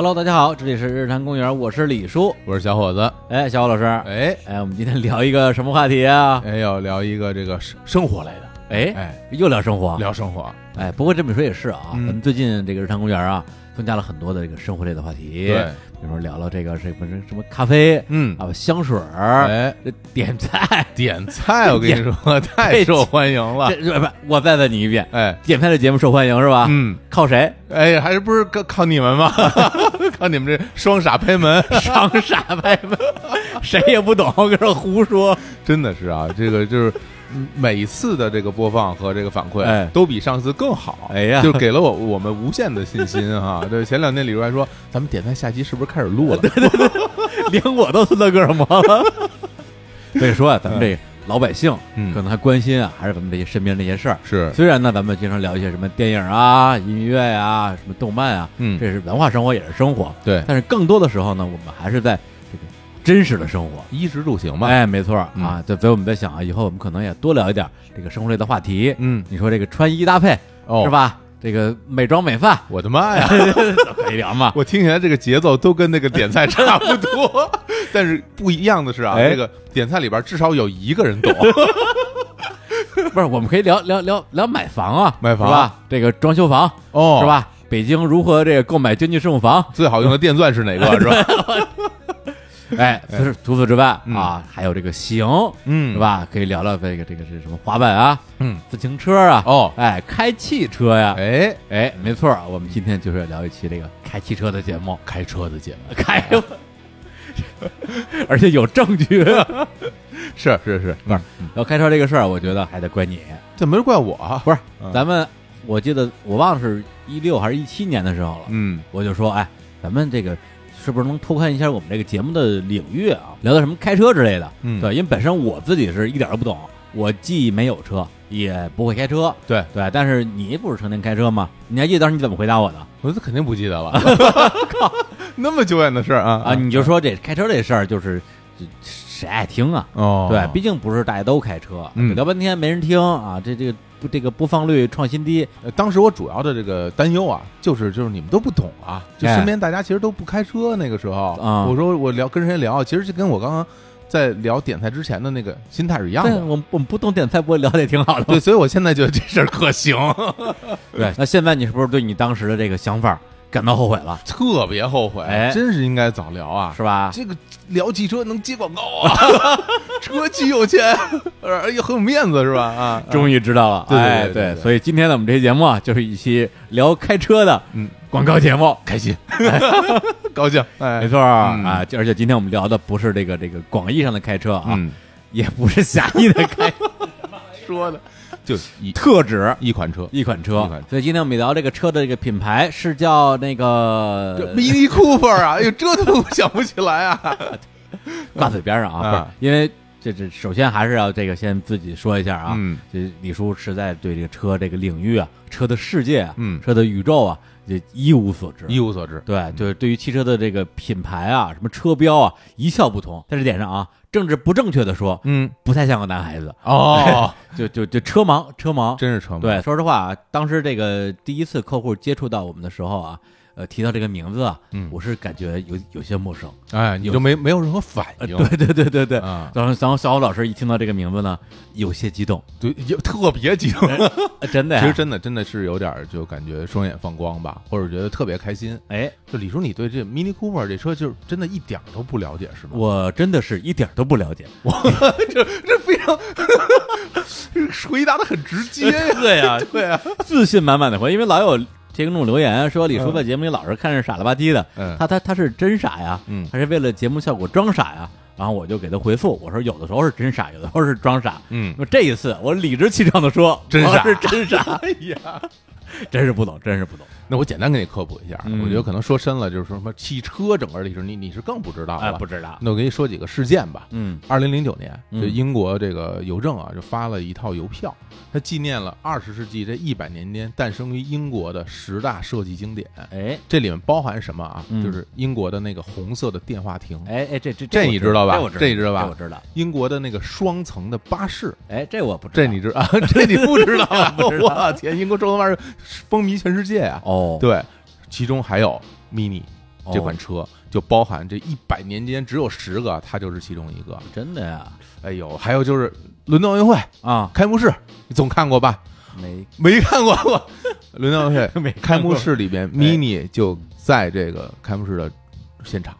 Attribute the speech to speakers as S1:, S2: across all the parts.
S1: Hello，大家好，这里是日坛公园，我是李叔。
S2: 我是小伙子。
S1: 哎，小伙老师，
S2: 哎
S1: 哎，我们今天聊一个什么话题啊？
S2: 哎，要聊一个这个生生活类的，
S1: 哎
S2: 哎，
S1: 又聊生活。
S2: 聊生活。
S1: 哎，不过这么说也是啊，
S2: 嗯
S1: 咱们最近这个日坛公园啊，增加了很多的这个生活类的话题。
S2: 对，
S1: 比如说聊聊这个什么什么咖啡
S2: 嗯，
S1: 啊，香水儿，
S2: 哎，
S1: 这点菜。
S2: 点菜，我跟你说，太受欢迎了。
S1: 这这不，我再问你一遍，
S2: 哎，
S1: 点菜的节目受欢迎是吧？
S2: 嗯，
S1: 靠谁？
S2: 哎，还是不是靠靠你们吗？靠你们这双傻拍门，
S1: 双傻拍门，谁也不懂，跟这胡说。
S2: 真的是啊，这个就是。嗯每次的这个播放和这个反馈，
S1: 哎
S2: 都比上次更好。
S1: 哎呀
S2: 就给了我我们无限的信心哈。对，前两天李叔还说，咱们点赞下期是不是开始录了？
S1: 对对对 连我都斯德哥尔摩了。所以说啊，咱们这老百姓
S2: 嗯
S1: 可能还关心啊，还是咱们这些身边这些事儿。
S2: 是，
S1: 虽然呢，咱们经常聊一些什么电影啊、音乐啊、什么动漫啊，
S2: 嗯
S1: 这是文化生活，也是生活。
S2: 对，
S1: 但是更多的时候呢，我们还是在这个真实的生活。
S2: 衣食住行嘛。
S1: 哎，没错
S2: 嗯
S1: 啊，对，所以我们在想啊，以后我们可能也多聊一点这个生活类的话题。
S2: 嗯，
S1: 你说这个穿衣搭配
S2: 哦，
S1: 是？吧？这个美妆美发
S2: 我的妈呀！
S1: 都可以聊嘛。
S2: 我听起来这个节奏都跟那个点菜差不多，但是不一样的是啊，
S1: 哎
S2: 这个点菜里边至少有一个人懂。
S1: 不是，我们可以聊聊聊聊买房啊，
S2: 买房
S1: 是吧？这个装修房
S2: 哦
S1: 是？吧？北京如何这个购买经济适用房？
S2: 最好用的电钻是哪个？是吧？
S1: 哎，除此除此之外
S2: 嗯。
S1: 啊，还有这个行
S2: 嗯。
S1: 是？吧？可以聊聊这个这个是什么滑板啊、
S2: 嗯，
S1: 自行车啊，
S2: 哦，
S1: 哎，开汽车呀，
S2: 哎，
S1: 哎，没错，我们今天就是要聊一期这个开汽车的节目，
S2: 开车的节目。
S1: 开，而且有证据。
S2: 是 是是，
S1: 不是要开车这个事儿，我觉得还得怪你，
S2: 这没人怪我啊。
S1: 不是
S2: 嗯。
S1: 咱们，我记得我忘了是一六还是一七年的时候了，
S2: 嗯，
S1: 我就说，哎，咱们这个是不是能拓宽一下我们这个节目的领域啊？聊到什么开车之类的。
S2: 嗯
S1: 对，因为本身我自己是一点儿都不懂，我既没有车，也不会开车。
S2: 对，
S1: 对，但是你不是成天开车吗？你还记得当时你怎么回答我的
S2: 我这肯定不记得了。靠，那么久远的事儿啊
S1: 啊？你就说这开车这事儿，就是这谁爱听啊？
S2: 哦，
S1: 对，毕竟不是大家都开车，
S2: 嗯
S1: 聊半天没人听啊，这这个不这个播放率创新低，
S2: 呃当时我主要的这个担忧啊，就是就是你们都不懂啊，就
S1: 哎
S2: 身边大家其实都不开车，那个时候，
S1: 啊
S2: 我说我聊跟谁聊，其实就跟我刚刚在聊点菜之前的那个心态是一样
S1: 对，
S2: 的。
S1: 我们我们不懂点菜，不会聊的也挺好的吗。
S2: 对，所以我现在觉得这事儿可行，
S1: 对，那现在你是不是对你当时的这个想法感到后悔了？
S2: 特别后悔，
S1: 哎。
S2: 真是应该早聊啊！
S1: 是吧？
S2: 这个聊汽车能接广告啊，车既有钱，而且很有面子，是吧？啊，
S1: 终于知道了，
S2: 对对
S1: 哎
S2: 对对对
S1: 所以今天呢，我们这期节目啊，就是一期聊开车的
S2: 嗯，
S1: 广告节目，
S2: 开心，高兴，哎，
S1: 没错儿
S2: 嗯。
S1: 啊，而且今天我们聊的不是这个这个广义上的开车啊，
S2: 嗯，
S1: 也不是狭义的开，
S2: 说的就一
S1: 特指
S2: 一款车，
S1: 一款车
S2: 一款车。
S1: 所以今天我们聊这个车的这个品牌是叫那个
S2: Mini Cooper 啊，哎呦，这都想不起来啊！
S1: 挂嘴边上啊，
S2: 啊
S1: 不是因为这这首先还是要这个先自己说一下啊，
S2: 嗯
S1: 这李叔实在对这个车这个领域啊，车的世界啊，
S2: 嗯
S1: 车的宇宙啊，这一无所知。
S2: 一无所知，
S1: 对，就是对于汽车的这个品牌啊，什么车标啊，一窍不通。在这点上啊，政治不正确的说，
S2: 嗯，
S1: 不太像个男孩子，
S2: 哦，
S1: 就就就车盲，车盲。
S2: 真是车盲？
S1: 对，说实话啊，当时这个第一次客户接触到我们的时候啊，呃，提到这个名字啊，
S2: 嗯
S1: 我是感觉有有些陌生。
S2: 哎，你就没没有任何反应，
S1: 对对对对对。
S2: 啊，
S1: 然后，然后小虎老师一听到这个名字呢，有些激动，
S2: 对，有特别激动。
S1: 呃真的呀。
S2: 其实真的真的是有点儿就感觉双眼放光吧，或者觉得特别开心。
S1: 哎，
S2: 就李叔，你对这 Mini Cooper 这车就是真的一点儿都不了解是吗？
S1: 我真的是一点儿都不了解。
S2: 这这非常 回答的很直接 呀，
S1: 对呀，
S2: 对啊，
S1: 自信满满的回，因为老有听众留言说李叔在节目里老是看着傻了吧唧的，
S2: 嗯。
S1: 他他他是真傻呀，
S2: 嗯。
S1: 还是为了节目效果装傻呀？然后我就给他回复，我说有的时候是真傻，有的时候是装傻。
S2: 嗯，
S1: 那这一次我理直气壮的说，
S2: 真傻。
S1: 是真傻，
S2: 哎呀，
S1: 真是不懂，真是不懂。
S2: 那我简单给你科普一下，
S1: 嗯
S2: 我觉得可能说深了，就是说什么汽车整个历史，你你是更不知道
S1: 哎，
S2: 了。
S1: 不知道。
S2: 那我给你说几个事件吧。
S1: 嗯
S2: 二零零九年，
S1: 嗯
S2: 就英国这个邮政啊，就发了一套邮票，它纪念了二十世纪这一百年间诞生于英国的十大设计经典。
S1: 哎
S2: 这里面包含什么啊？
S1: 嗯
S2: 就是英国的那个红色的电话亭，
S1: 哎哎，这这
S2: 这你知道吧
S1: 这我知道，
S2: 这你知道吧
S1: 我知道。
S2: 英国的那个双层的巴士，
S1: 哎，这我不知道。
S2: 这你知 啊？这你不知道啊？
S1: 不知道
S2: 我天，英国双层巴士风靡全世界啊！
S1: 哦，
S2: 对，其中还有 Mini，这款车，就包含这一百年间只有十个，它就是其中一个。
S1: 真的呀？
S2: 哎呦，还有就是伦敦奥运会
S1: 啊，
S2: 开幕式，你总看过吧？
S1: 没。
S2: 没看过我。伦敦奥运会 开幕式里边，mini 就在这个开幕式的现场，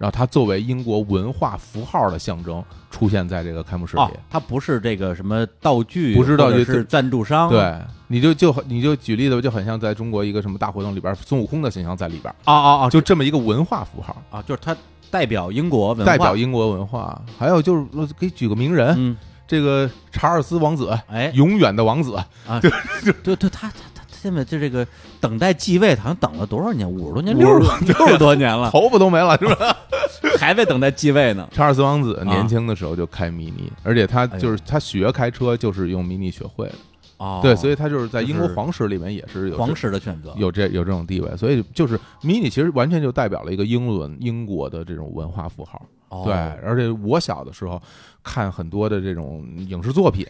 S2: 然后它作为英国文化符号的象征出现在这个开幕式里。
S1: 哦，它不是这个什么道具，
S2: 不是道具
S1: 是赞助商，
S2: 对，你就就你就举例子，就很像在中国一个什么大活动里边，孙悟空的形象在里边，
S1: 啊啊啊，
S2: 就这么一个文化符号，
S1: 啊，就是它代表英国文化，
S2: 代表英国文化。还有就是，我给你举个名人，
S1: 嗯，
S2: 这个查尔斯王子，
S1: 哎。
S2: 永远的王子，
S1: 啊，对对对，他他他他现在就这个等待继位，好像等了多少年？五十多年
S2: ，50
S1: 六十六十多年了，
S2: 头发都没了，是吧？
S1: 还在等待继位呢。
S2: 查尔斯王子
S1: 啊
S2: 年轻的时候就开 mini，而且他就是他学开车就是用 mini 学会的，
S1: 哦，
S2: 对，所以他就是在英国皇室里面也是有
S1: 皇室的选择，
S2: 有这有这种地位，所以就是 mini 其实完全就代表了一个英伦英国的这种文化符号。
S1: 哦
S2: 对，而且我小的时候看很多的这种影视作品，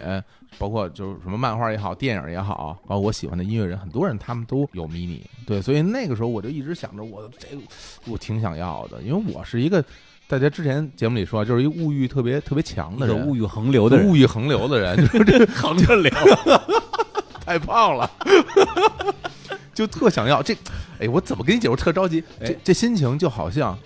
S2: 包括就是什么漫画也好，电影也好，包括我喜欢的音乐人，很多人他们都有 mini。对，所以那个时候我就一直想着，我这个我挺想要的，因为我是一个大家之前节目里说，就是一个物欲特别特别强的人，
S1: 物欲横流的人，
S2: 物欲横流的人，就是这
S1: 横着流。
S2: 太胖了，就特想要这。哎，我怎么跟你解释？我特着急。这
S1: 哎
S2: 这心情就好像，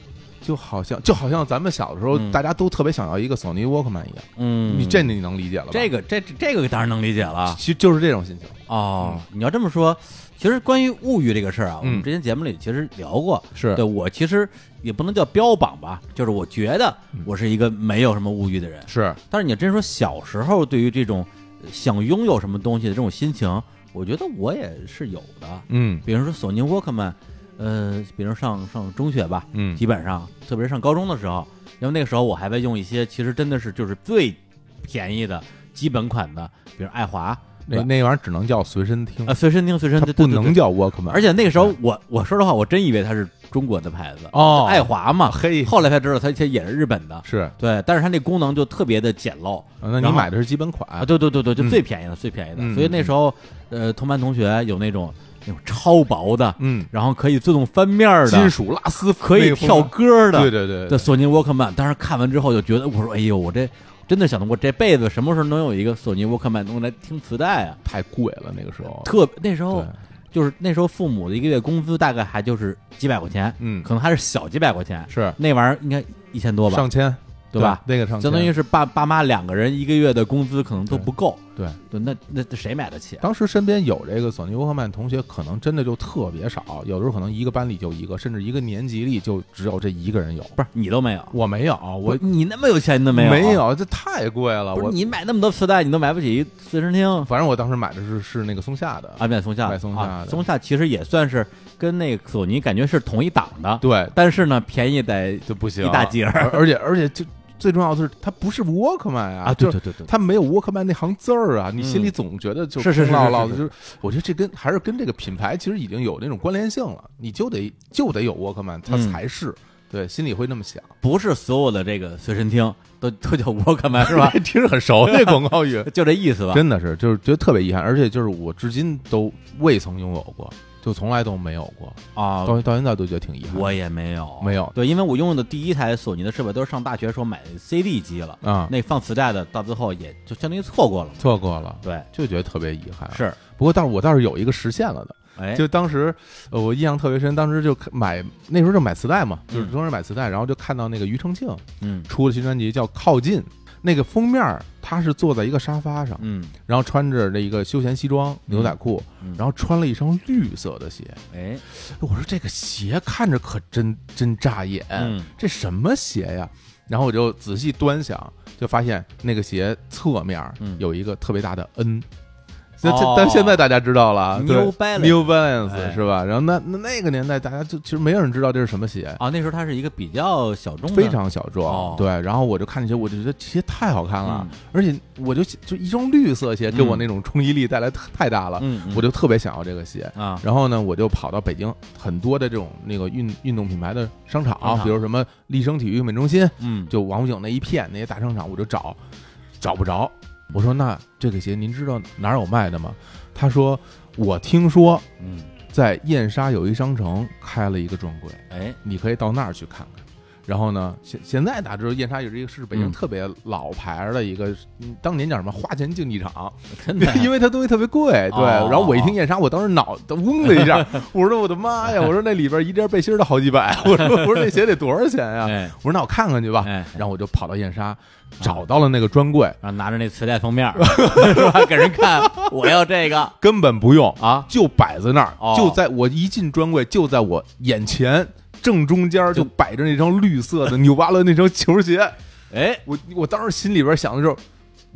S2: 就好像，就好像咱们小的时候，
S1: 嗯
S2: 大家都特别想要一个索尼 Walkman 一样。
S1: 嗯，
S2: 你这你能理解了吧？
S1: 这个这这这个当然能理解了
S2: 其实就是这种心情。
S1: 哦。你要这么说，其实关于物欲这个事儿啊，我
S2: 嗯
S1: 们之前节目里其实聊过。
S2: 是
S1: 对我其实也不能叫标榜吧，就是我觉得
S2: 嗯
S1: 我是一个没有什么物欲的人。
S2: 是，
S1: 但是你真说小时候对于这种呃想拥有什么东西的这种心情，我觉得我也是有的。
S2: 嗯
S1: 比如说索尼沃克曼，呃，比如上上中学吧，
S2: 嗯。
S1: 基本上，特别是上高中的时候，因为那个时候我还在用一些其实真的是就是最便宜的基本款的，比如爱华，
S2: 那那玩意儿只能叫随身听。
S1: 呃，，随身听，随身听，
S2: 不能叫 Walkman。
S1: 而且那个时候我我说的话，我真以为它是中国的牌子，
S2: 哦。
S1: 爱华嘛，
S2: 嘿，
S1: 后来才知道它其实也是日本的。
S2: 是，
S1: 对，但是它那功能就特别的简陋。
S2: 啊那你买的是基本款。
S1: 啊！对对对对，就
S2: 嗯。
S1: 最便宜的，最便宜的。
S2: 嗯
S1: 所以那时候，呃，同班同学有那种那种超薄的，
S2: 嗯，
S1: 然后可以自动翻面的
S2: 金，属拉丝
S1: 可以跳歌的，
S2: 对对对
S1: 的索尼沃克曼。当时看完之后就觉得，我说，哎呦，我这真的想通我这辈子什么时候能有一个索尼沃克曼能来听磁带啊？
S2: 太贵了那个时候。
S1: 特那时候，就是那时候父母的一个月工资大概还就是几百块钱，
S2: 嗯，
S1: 可能还是小几百块钱，
S2: 是。
S1: 那玩意儿应该一千多吧，
S2: 上千，
S1: 对吧？
S2: 那个上千，
S1: 相当于是爸爸妈两个人一个月的工资可能都不够，
S2: 对。
S1: 对，那那那谁买得起啊？
S2: 当时身边有这个索尼沃克曼同学，可能真的就特别少，有的时候可能一个班里就一个，甚至一个年级里就只有这一个人有。
S1: 不是你都没有，
S2: 我没有，我
S1: 你那么有钱你都没有？
S2: 没，有，这太贵了。我
S1: 不是你买那么多磁带，你都买不起一随身听。
S2: 反正我当时买的是是那个松下的，
S1: 啊，买松下，
S2: 买松下的
S1: 啊松下其实也算是跟那个索尼感觉是同一档的，
S2: 对，
S1: 但是呢，便宜得
S2: 就不行，
S1: 一大截
S2: 而且而且就最重要的是，它不是沃克曼啊，
S1: 啊，
S2: 就是
S1: 对对对对，
S2: 它没有沃克曼那行字儿啊，你心里
S1: 嗯
S2: 总觉得就是
S1: 是是是
S2: 空落落的，就是我觉得这跟还是跟这个品牌其实已经有那种关联性了，你就得就得有沃克曼，它
S1: 嗯
S2: 才是。对，心里会那么想，
S1: 不是所有的这个随身听都都叫沃克曼是吧？
S2: 听着很熟，这广告语
S1: 就这意思吧？
S2: 真的是，就是觉得特别遗憾，而且就是我至今都未曾拥有过，就从来都没有过，
S1: 啊，
S2: 到到现在都觉得挺遗憾。
S1: 我也没有，
S2: 没有
S1: 对，因为我用的第一台索尼的设备都是上大学时候买的 CD 机了，
S2: 啊，
S1: 那放磁带的到最后也就相当于错过了。
S2: 错过了，
S1: 对，
S2: 就觉得特别遗憾。，
S1: 是，
S2: 不过倒是我倒是有一个实现了的，
S1: 哎，
S2: 就当时呃我印象特别深，当时就买那时候就买磁带嘛，就是
S1: 嗯
S2: 当时买磁带，然后就看到那个庾澄庆
S1: 嗯
S2: 出了新专辑叫《靠近》，那个封面儿他是坐在一个沙发上，
S1: 嗯
S2: 然后穿着这一个休闲西装、牛仔裤，
S1: 嗯，
S2: 然后穿了一双绿色的鞋。
S1: 哎，
S2: 我说这个鞋看着可真真扎眼，
S1: 嗯
S2: 这什么鞋呀？然后我就仔细端详，就发现那个鞋侧面
S1: 嗯
S2: 有一个特别大的 N。这这
S1: 哦
S2: 但现在大家知道了
S1: New Balance
S2: 是吧？然后那那那个年代，大家就其实没有人知道这是什么鞋，
S1: 啊，那时候它是一个比较小众，
S2: 非常小
S1: 哦
S2: 众。对，然后我就看这鞋，我就觉得这鞋太好看了
S1: 嗯，
S2: 而且我就就一双绿色鞋给我
S1: 嗯
S2: 那种冲击力带来太太大了，我就特别想要这个鞋。
S1: 啊，
S2: 然后呢，我就跑到北京很多的这种那个运运动品牌的商场，
S1: 商场
S2: 比如什么立生体育用品中心，
S1: 嗯，
S2: 就王府井那一片那些大商场，我就找，找不着。我说那这个鞋您知道哪儿有卖的吗？他说我听说
S1: 嗯
S2: 在燕莎友谊商城开了一个专柜，
S1: 哎，
S2: 你可以到那儿去看看。然后呢，现现在大家知道燕莎也是一个是北京
S1: 嗯
S2: 特别老牌儿的一个，嗯当年叫什么花钱竞技场，
S1: 真的
S2: 因为它东西特别贵，对。
S1: 哦
S2: 然后我一听燕莎，我当时脑袋嗡的一下，我说我的妈呀！我说那里边一件背心都好几百，我说我说那鞋得多少钱呀？
S1: 哎
S2: 我说那我看看去吧。
S1: 哎，
S2: 然后我就跑到燕莎，找到了那个专柜，
S1: 然后拿着那磁带封面儿是吧？给人看，我要这个
S2: 根本不用，
S1: 啊，
S2: 就摆在那儿，
S1: 哦
S2: 就在我一进专柜，就在我眼前正中间就摆着那双绿色的 纽巴伦那双球鞋。
S1: 哎，
S2: 我我当时心里边想的时候，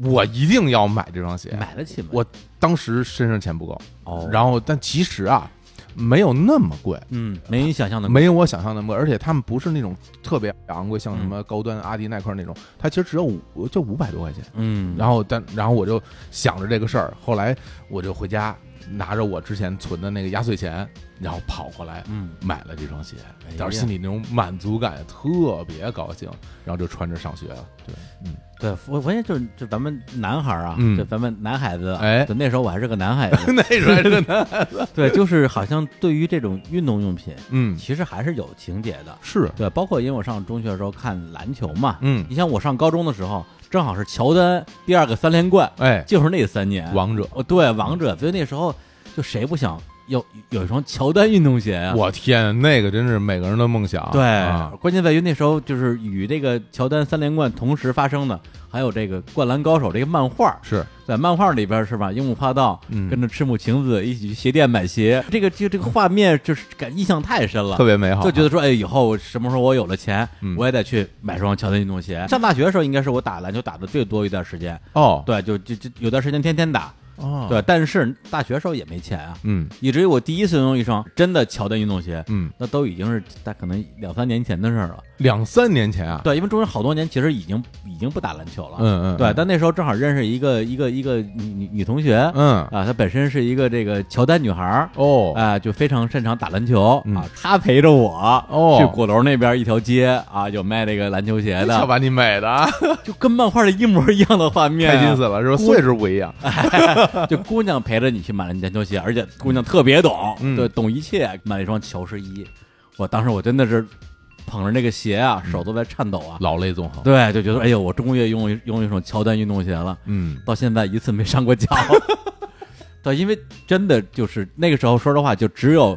S2: 我一定要买这双鞋。
S1: 买得起吗？
S2: 我当时身上钱不够，
S1: 哦，
S2: 然后但其实啊，没有那么贵。
S1: 嗯，没你想象的
S2: 没有我想象那么贵，而且他们不是那种特别昂贵，像什么高端阿迪耐克那种，它其实只有五就五百多块钱。
S1: 嗯，
S2: 然后但然后我就想着这个事儿，后来我就回家拿着我之前存的那个压岁钱，然后跑过来
S1: 嗯，
S2: 买了这双鞋当时心里那种满足感特别高兴，然后就穿着上学了。对，嗯，
S1: 对，我我也就是就咱们男孩儿啊，
S2: 嗯。
S1: 就咱们男孩子啊，
S2: 哎。
S1: 就那时候我还是个男孩 子，
S2: 那时候还是个男孩子，
S1: 对，就是好像对于这种运动用品，
S2: 嗯，
S1: 其实还是有情节的，
S2: 是，
S1: 对，包括因为我上中学的时候看篮球嘛，
S2: 嗯，
S1: 你像我上高中的时候，正好是乔丹第二个三连冠，
S2: 哎，
S1: 就是那三年，
S2: 王者，
S1: 哦，对，王者，所以那时候就谁不想有有一双乔丹运动鞋啊？
S2: 我天，那个真是每个人的梦想，
S1: 对，
S2: 啊
S1: 关键在于那时候就是与这个乔丹三连冠同时发生的，还有这个《灌篮高手》这个漫画，
S2: 是，
S1: 在漫画里边是吧？樱木花道
S2: 嗯
S1: 跟着赤木晴子一起去鞋店买鞋，这个这这个画面就是感印象太深了
S2: 特。别美好，
S1: 就觉得说，哎，以后什么时候我有了钱，
S2: 嗯
S1: 我也得去买双乔丹运动鞋。上大学的时候，应该是我打篮球打的最多一段时间，
S2: 哦，
S1: 对，就就就有段时间天天打，
S2: 哦，
S1: 对。但是大学时候也没钱啊，
S2: 嗯
S1: 以至于我第一次拥有一双真的乔丹运动鞋，
S2: 嗯，
S1: 那都已经是大可能两三年前的事儿了。
S2: 两三年前啊，
S1: 对，因为中间好多年其实已经已经不打篮球了，
S2: 嗯嗯，
S1: 对。但那时候正好认识一个一个一个女女女同学，
S2: 嗯，
S1: 啊，她本身是一个这个乔丹女孩儿，
S2: 哦，
S1: 啊，就非常擅长打篮球
S2: 嗯
S1: 啊。她陪着我
S2: 哦
S1: 去鼓楼那边一条街啊，有卖这个篮球鞋的，
S2: 瞧把你美的啊，
S1: 就跟漫画里一模一样的画面啊，
S2: 开心死了，是吧？
S1: 姑
S2: 岁数不一样，
S1: 就姑娘陪着你去买了篮球鞋，而且姑娘特别懂，
S2: 嗯
S1: 对，懂一切。买了一双乔十一，我当时我真的是捧着那个鞋啊，手都在颤抖啊。
S2: 老泪纵横，
S1: 对，就觉得哎呦，我终于拥有拥一双乔丹运动鞋了，
S2: 嗯，
S1: 到现在一次没上过脚。对，因为真的就是那个时候，说实话，就只有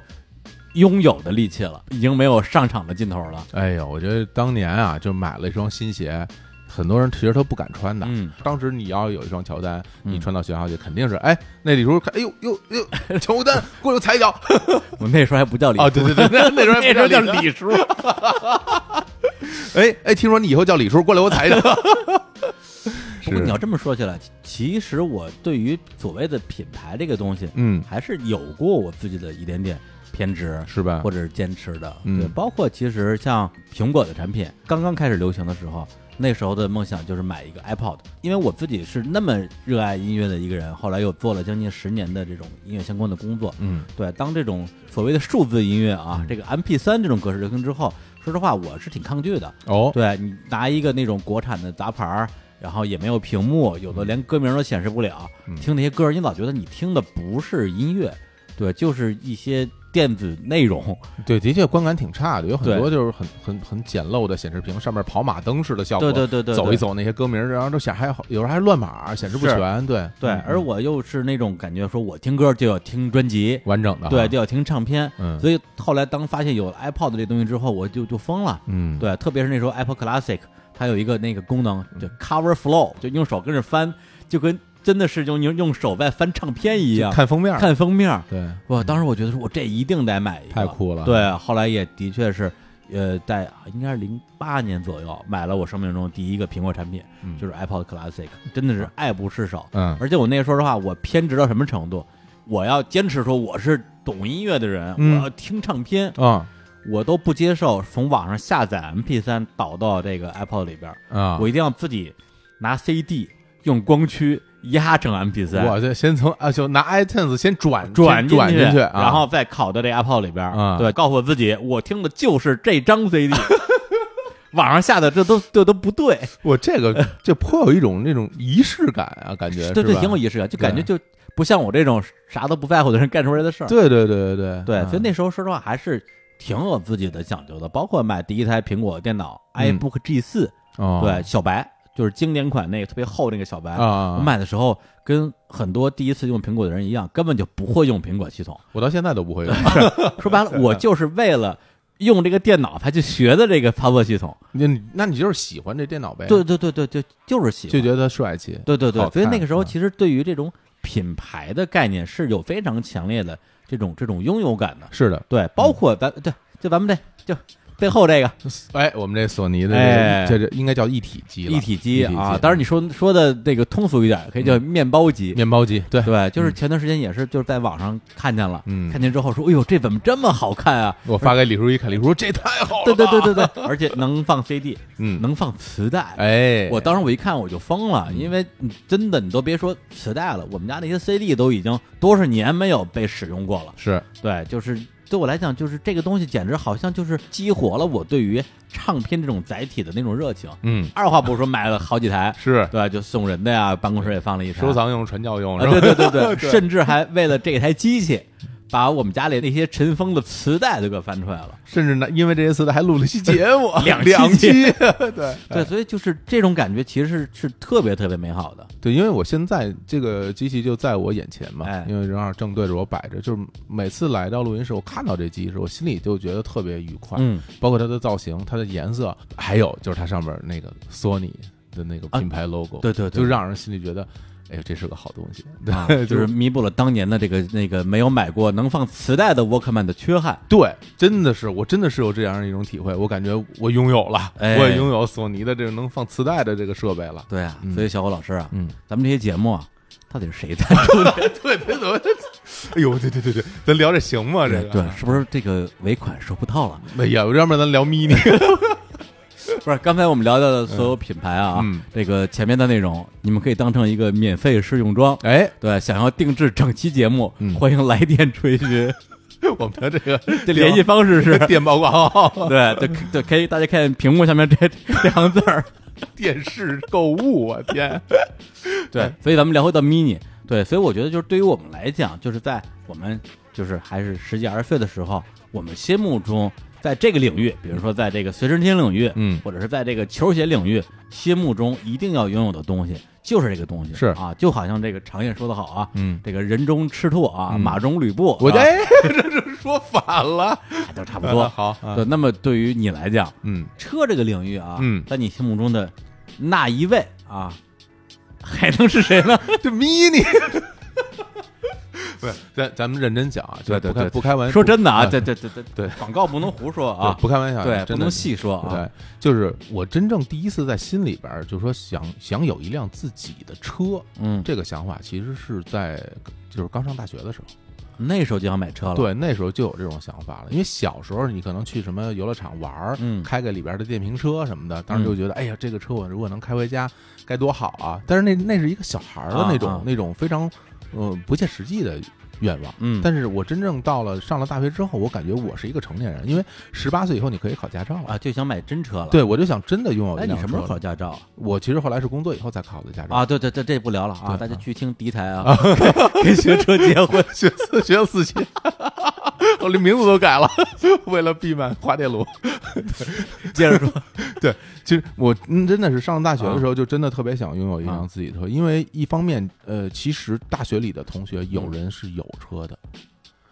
S1: 拥有的力气了，已经没有上场的劲头了。
S2: 哎呦，我觉得当年啊，就买了一双新鞋，很多人其实他不敢穿的。
S1: 嗯，
S2: 当时你要有一双乔丹，
S1: 嗯
S2: 你穿到学校去，肯定是哎，那李叔看，哎呦 呦呦，乔丹过来我踩一脚
S1: 我那时候还不叫李
S2: 啊！对对对，那那时候还
S1: 那时候叫
S2: 李，
S1: 李叔。
S2: 哎哎，听说你以后叫李叔，过来我踩一脚。
S1: 不过你要这么说起来，其实我对于所谓的品牌这个东西，
S2: 嗯，
S1: 还是有过我自己的一点点偏执。
S2: 是吧
S1: 或？者是坚持的，
S2: 嗯
S1: 对，包括其实像苹果的产品刚刚开始流行的时候，那时候的梦想就是买一个 iPod，因为我自己是那么热爱音乐的一个人，后来又做了将近十年的这种音乐相关的工作，
S2: 嗯。
S1: 对，当这种所谓的数字音乐啊，这个 MP 3这种格式流行之后，说实话我是挺抗拒的，
S2: 哦，
S1: 对你拿一个那种国产的杂牌儿，然后也没有屏幕，有的连歌名都显示不了，
S2: 嗯。
S1: 听那些歌儿，你老觉得你听的不是音乐，对，就是一些电子内容。
S2: 对，的确观感挺差的，有很多就是很很很简陋的显示屏，上面跑马灯似的效果。
S1: 对对对对，
S2: 走一走那些歌名，然后都显还有，有时候还乱码，显示不全。对
S1: 对，
S2: 嗯
S1: 而我又是那种感觉，说我听歌就要听专辑，
S2: 完整的，
S1: 对，就要听唱片。
S2: 嗯
S1: 所以后来当发现有 iPod 这东西之后，我就就疯了。
S2: 嗯，
S1: 对，特别是那时候 Apple Classic，它有一个那个功能叫 Cover Flow，就用手跟着翻，就跟真的是用用用手在翻唱片一样，
S2: 看封面，
S1: 看封面。
S2: 对，
S1: 哇，当时我觉得说，我这一定得买一个，
S2: 太酷了。
S1: 对，后来也的确是，呃，在应该是零八年左右买了我生命中第一个苹果产品，
S2: 嗯。
S1: 就是 iPod Classic，真的是爱不释手。
S2: 嗯。
S1: 而且我那个说实话，我偏执到什么程度？我要坚持说我是懂音乐的人，
S2: 嗯。
S1: 我要听唱片，
S2: 啊。
S1: 我都不接受从网上下载 MP 3导到这个 iPod 里边，
S2: 啊，
S1: 我一定要自己拿 CD 用光驱压成 MP 3
S2: 我就先从啊，就拿 iTunes 先转
S1: 转
S2: 转
S1: 进
S2: 进去，啊。
S1: 然后再拷到这 Apple 里边对，告诉我自己，我听的就是这张 CD。网上下的这都这都不对，
S2: 我这个 就颇有一种那种仪式感啊，感觉
S1: 对对，挺有仪式感，就感觉就不像我这种啥都不在乎的人干出来的事儿。
S2: 对对对对对。
S1: 对，
S2: 嗯
S1: 所以那时候说实话还是挺有自己的讲究的，包括买第一台苹果电脑
S2: 嗯。
S1: iBook G 四，
S2: 哦。
S1: 对，小白就是经典款那个特别厚那个小白。
S2: 啊啊，
S1: 我买的时候跟很多第一次用苹果的人一样，根本就不会用苹果系统。
S2: 我到现在都不会用。
S1: 说白了，我就是为了用这个电脑才去学的这个操作系统。
S2: 那你那你就是喜欢这电脑呗？
S1: 对，对对对对，就是喜欢，
S2: 就觉得帅气。
S1: 对对对所以那个时候
S2: 嗯
S1: 其实对于这种品牌的概念是有非常强烈的这种这种拥有感的。
S2: 是的，
S1: 对，包括咱对，就咱们这就背后这个。
S2: 哎，我们这索尼的
S1: 哎
S2: 这个这这应该叫一体机了，
S1: 一体机啊，当然你说说的这个通俗一点，可以叫面包机。
S2: 面包机，对，
S1: 对，就是前段时间也是，就是在网上看见了，
S2: 嗯
S1: 看见之后说，哎呦，这怎么这么好看啊？
S2: 我发给李叔一看，李叔说这太好了，
S1: 对对对对对，而且能放 CD，
S2: 嗯，
S1: 能放磁带。
S2: 哎，
S1: 我当时我一看我就疯了，
S2: 嗯。
S1: 因为你真的你都别说磁带了，我们家那些 CD 都已经多少年没有被使用过了。
S2: 是。
S1: 对，就是对我来讲，就是这个东西简直好像就是激活了我对于唱片这种载体的那种热情。
S2: 嗯
S1: 二话不说买了好几台，
S2: 是
S1: 对，就送人的呀，办公室也放了一台
S2: 收藏用、传教用，
S1: 啊，对对对对，
S2: 对
S1: 甚至还为了这台机器，把我们家里那些尘封的磁带都给翻出来了。
S2: 甚至呢，因为这些磁带还录了一期节目，
S1: 两
S2: 两
S1: 期
S2: 期，对
S1: 对，所以就是这种感觉，其实是是特别特别美好的。
S2: 对，因为我现在这个机器就在我眼前嘛，
S1: 哎
S2: 因为正好正对着我摆着，就是每次来到录音室，我看到这机时，我心里就觉得特别愉快，
S1: 嗯，
S2: 包括它的造型、它的颜色，还有就是它上面那个索尼的那个品牌 logo，、
S1: 对对对
S2: 就让人心里觉得，哎呦，这是个好东西，对，
S1: 啊，
S2: 就
S1: 就是弥补了当年的这个那个没有买过能放磁带的 Walkman 的缺憾。
S2: 对，真的是我真的是有这样一种体会，我感觉我拥有了，
S1: 哎
S2: 我也拥有索尼的这个能放磁带的这个设备了。
S1: 对啊，
S2: 嗯
S1: 所以小伙老师啊，
S2: 嗯，
S1: 咱们这些节目啊，到底是谁赞助的？
S2: 对，别怎么，哎呦，对对对对，咱聊这行吗？这个
S1: 对，是不是这个尾款收不到了？
S2: 哎呀，要不然咱聊 mini，
S1: 不是，刚才我们聊到的所有品牌啊，
S2: 嗯
S1: 这个前面的内容，你们可以当成一个免费试用装。
S2: 哎，
S1: 对，想要定制整期节目，
S2: 嗯
S1: 欢迎来电垂询。
S2: 我们的这个
S1: 这联系方式是，
S2: 电报挂号、
S1: 对，对，对，可以大家看屏幕下面这这行字儿。
S2: 电视购物，我天，
S1: 对，所以咱们聊回到 mini，对，所以我觉得就是对于我们来讲，就是在我们就是还是十几二十岁的时候，我们心目中在这个领域，比如说在这个随身听领域，
S2: 嗯。
S1: 或者是在这个球鞋领域，心目中一定要拥有的东西就是这个东西，
S2: 是。
S1: 啊，就好像这个常言说的好啊，
S2: 嗯，
S1: 这个人中赤兔啊，
S2: 嗯。
S1: 马中吕布，啊。
S2: 我哎，这是说反了，
S1: 都差不多。
S2: 好，
S1: 那么对于你来讲，
S2: 嗯，
S1: 车这个领域啊，
S2: 嗯。
S1: 在你心目中的那一位啊，还能是谁呢？
S2: 就 mini。不是，咱咱们认真讲啊，就不开
S1: 对对对
S2: 不开玩笑。
S1: 说真的啊，
S2: 嗯
S1: 对对对对
S2: 对
S1: 广告不能胡说啊，
S2: 不开玩笑，
S1: 对，不能细说啊。
S2: 对，就是我真正第一次在心里边儿，就是说想想有一辆自己的车，
S1: 嗯，
S2: 这个想法其实是在就是刚上大学的时候。
S1: 那时候就想买车了。，
S2: 对，那时候就有这种想法了。因为小时候你可能去什么游乐场玩儿，
S1: 嗯
S2: 开个里边的电瓶车什么的，当时就觉得，哎呀，这个车我如果能开回家，该多好啊！但是那那是一个小孩儿的那种、
S1: 啊啊
S2: 那种非常呃不切实际的愿望。
S1: 嗯，
S2: 但是我真正到了上了大学之后，我感觉我是一个成年人，因为十八岁以后你可以考驾照了。
S1: 啊，就想买真车了。，
S2: 对，我就想真的拥有
S1: 哎，你什么时候
S2: 车
S1: 考驾照啊？
S2: 我其实后来是工作以后才考的驾照
S1: 啊，对对对，这不聊了啊，
S2: 对
S1: 大家去听第一台啊，跟学车结婚。
S2: 学四学四期，我连名字都改了，为了避免滑铁卢。
S1: 接着说，对
S2: 其实我嗯真的是上大学的时
S1: 啊
S2: 候，就真的特别想拥有一辆自己的车，因为一方面，呃，其实大学里的同学有人是有车的，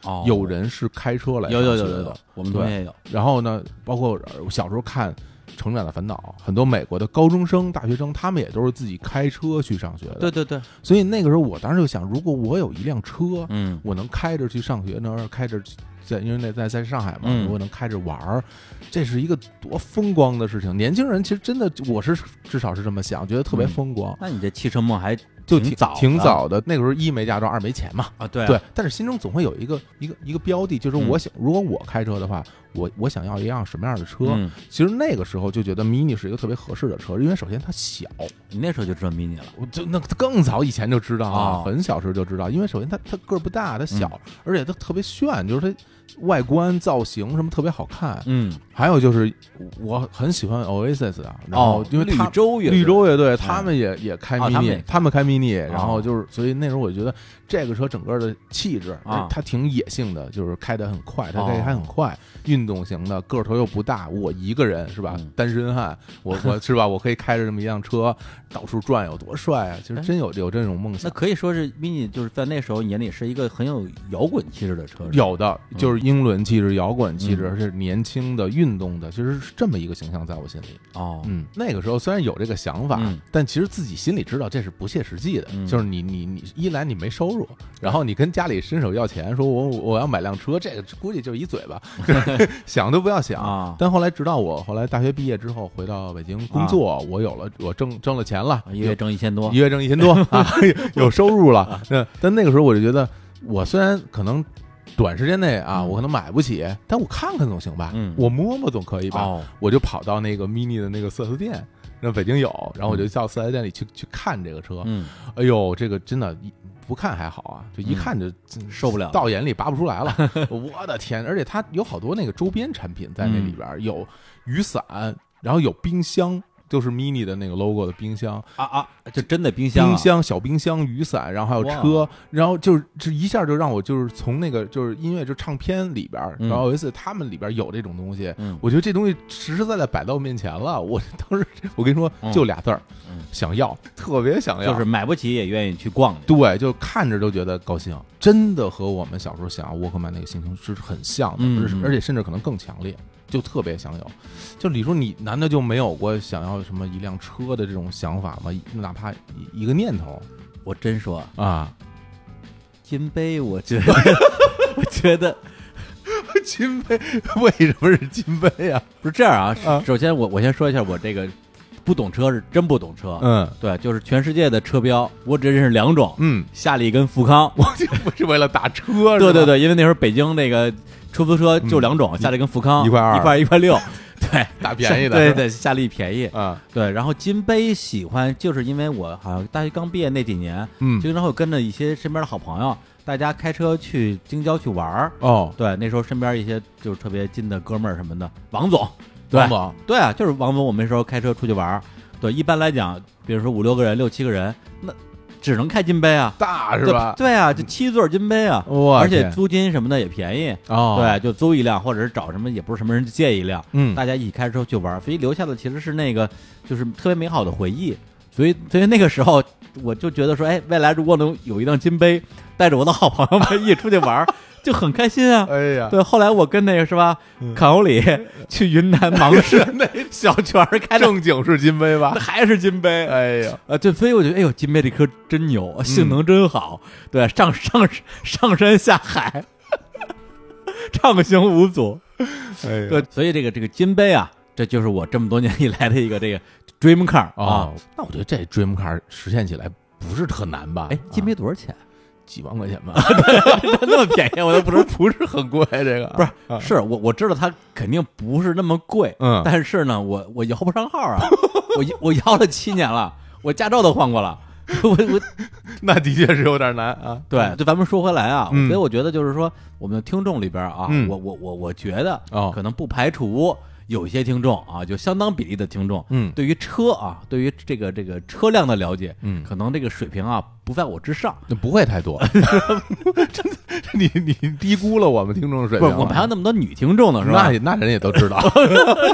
S1: 哦，
S2: 有人是开车来
S1: 有有有有有，我们同学也有。
S2: 然后呢，包括呃我小时候看《成长的烦恼》，很多美国的高中生、大学生，他们也都是自己开车去上学的。
S1: 对，对对，
S2: 所以那个时候，我当时就想，如果我有一辆车，
S1: 嗯，
S2: 我能开着去上学能，开着在因为那在在上海嘛，
S1: 嗯
S2: 如果能开着玩儿，这是一个多风光的事情。年轻人其实真的，我是至少是这么想，觉得特别
S1: 嗯
S2: 风光。
S1: 那你这汽车梦还
S2: 就挺
S1: 挺早的
S2: 挺早的，那个时候一没驾照，二没钱嘛。
S1: 啊？对啊
S2: 对，但是心中总会有一个一个一个标的，就是我想，如果我开车的话，我我想要一辆什么样的车？
S1: 嗯，
S2: 其实那个时候就觉得 mini 是一个特别合适的车，因为首先它小，
S1: 你那时候就知道 mini 了。
S2: 我就那更早以前就知道啊，
S1: 哦
S2: 很小时候就知道，因为首先它它个儿不大，它小，而且它特别炫，就是它外观造型什么特别好看，
S1: 嗯，
S2: 还有就是我很喜欢 Oasis 啊，然后
S1: 哦，
S2: 因为绿
S1: 洲
S2: 绿洲乐队他们也也开 mini，他们开。mini，然
S1: 哦。
S2: 后就是所以那时候我觉得这个车整个的气质
S1: 啊
S2: 它挺野性的，就是开得很快，它
S1: 哦
S2: 开还很快，运动型的，个头又不大，我一个人是吧
S1: 嗯？
S2: 单身汉，我我 是吧？我可以开着这么一辆车到处转，有多帅啊！其实
S1: 哎
S2: 真有有这种梦想那。
S1: 可以说是 mini，就是在那时候眼里是一个很有摇滚气质的车，
S2: 有的就是英伦气质、摇滚气质，
S1: 嗯
S2: 而是年轻的、运动的，其实是这么一个形象在我心里。
S1: 哦，
S2: 嗯，那个时候虽然有这个想法，
S1: 嗯
S2: 但其实自己心里知道这是不切实际的。
S1: 嗯
S2: 就是你你你，一来你没收入，然后你跟家里伸手要钱，说我我要买辆车，这个估计就是一嘴巴，想都不要想。
S1: 啊
S2: 但后来直到我后来大学毕业之后回到北京工作，我有了我挣挣了钱了，
S1: 一月挣一千多
S2: 一，月挣一千多啊，有收入了。那但那个时候我就觉得，我虽然可能短时间内啊，
S1: 嗯
S2: 我可能买不起，但我看看总行吧，
S1: 嗯
S2: 我摸摸总可以吧。
S1: 哦，
S2: 我就跑到那个 mini 的那个四 S 店，那北京有，然后我就到四 S 店里去去看这个车。
S1: 嗯，
S2: 哎呦，这个真的，一不看还好啊，就一看就
S1: 受不了
S2: 到眼里拔不出来了。我的天！而且它有好多那个周边产品在那里边儿，有雨伞，然后有冰箱。就是 mini 的那个 logo 的冰箱，
S1: 啊啊，就真的冰箱啊，
S2: 冰箱、小冰箱、雨伞，然后还有车，然后就是这一下就让我就是从那个就是音乐就唱片里边，
S1: 嗯
S2: 然后有一次他们里边有这种东西，
S1: 嗯
S2: 我觉得这东西实实在在摆到我面前了，我当时我跟你说
S1: 嗯
S2: 就俩字儿
S1: 嗯，
S2: 想要，特别想要，
S1: 就。是买不起也愿意去逛，
S2: 对，就看着都觉得高兴，真的和我们小时候想要沃克曼那个心情是很像的，而且甚至可能更强烈，就特别想有。就李叔，你难道就没有过想要什么一辆车的这种想法吗？哪怕一一个念头
S1: 我真说
S2: 啊？
S1: 金杯，我觉得，我觉得
S2: 金杯为什么是金杯呀、
S1: 不是这样啊
S2: 啊。
S1: 首先我我先说一下我这个不懂车是真不懂车，
S2: 嗯
S1: 对，就是全世界的车标，我只认识两种，
S2: 嗯，
S1: 夏利跟富康。
S2: 我就不是为了打车，
S1: 对对，对，因为那时候北京那个出租车就两种，夏利跟富康，
S2: 一块二。
S1: 一块一块六，对，
S2: 大便宜的，
S1: 对对，夏利便宜。
S2: 啊，
S1: 对，然后金杯喜欢，就是因为我好像大学刚毕业那几年，
S2: 嗯，
S1: 经常会跟着一些身边的好朋友，大家开车去京郊去玩儿。
S2: 哦，
S1: 对，那时候身边一些就是特别近的哥们儿什么的，王总，对
S2: 王总，
S1: 对啊，就是王总，我们那时候开车出去玩儿。对，一般来讲，比如说五六个人、六七个人，那只能开金杯啊，
S2: 大是吧？
S1: 对对啊，就七座金杯啊，
S2: 哇，
S1: 而且租金什么的也便宜。
S2: 哦，
S1: 对，就租一辆，或者是找什么，也不是什么人借一辆，
S2: 嗯，
S1: 大家一起开车去玩，所以留下的其实是那个就是特别美好的回忆。所以，所以那个时候我就觉得说，哎，未来如果能有一辆金杯，带着我的好朋友们一起出去玩儿，就很开心啊。
S2: 哎呀，
S1: 对，后来我跟那个是吧，卡欧里 去云南芒市
S2: 那
S1: 小泉儿开的
S2: 正经是金杯吧
S1: 那？还是金杯，
S2: 哎呀，
S1: 啊，对，所以我觉得，哎呦，金杯这车真牛，性能真好，对，上上上山下海，畅行无阻，
S2: 哎，
S1: 对，所以这个这个金杯啊，这就是我这么多年以来的一个这个 dream car 啊
S2: 哦。，那我觉得这 dream car 实现起来不是特难吧？
S1: 哎，金
S2: 啊
S1: 杯多少钱？
S2: 几万块钱吧，
S1: 那么便宜，我都不知道。
S2: 不是很贵，这个
S1: 不是
S2: 啊
S1: 是我我知道它肯定不是那么贵，
S2: 嗯
S1: 但是呢，我我摇不上号啊，我我摇了七年了，我驾照都换过了，我我
S2: 那的确是有点难啊。
S1: 对，就咱们说回来啊，
S2: 嗯
S1: 所以我觉得就是说，我们的听众里边啊，
S2: 嗯
S1: 我我我我觉得
S2: 哦
S1: 可能不排除有一些听众啊，就相当比例的听众，
S2: 嗯。
S1: 对于车啊，对于这个这个车辆的了解，
S2: 嗯。
S1: 可能这个水平啊不在我之上。
S2: 那不会太多，真的，你你低估了我们听众的水平
S1: 我们还有那么多女听众呢，是吧？
S2: 那？也那人也都知道，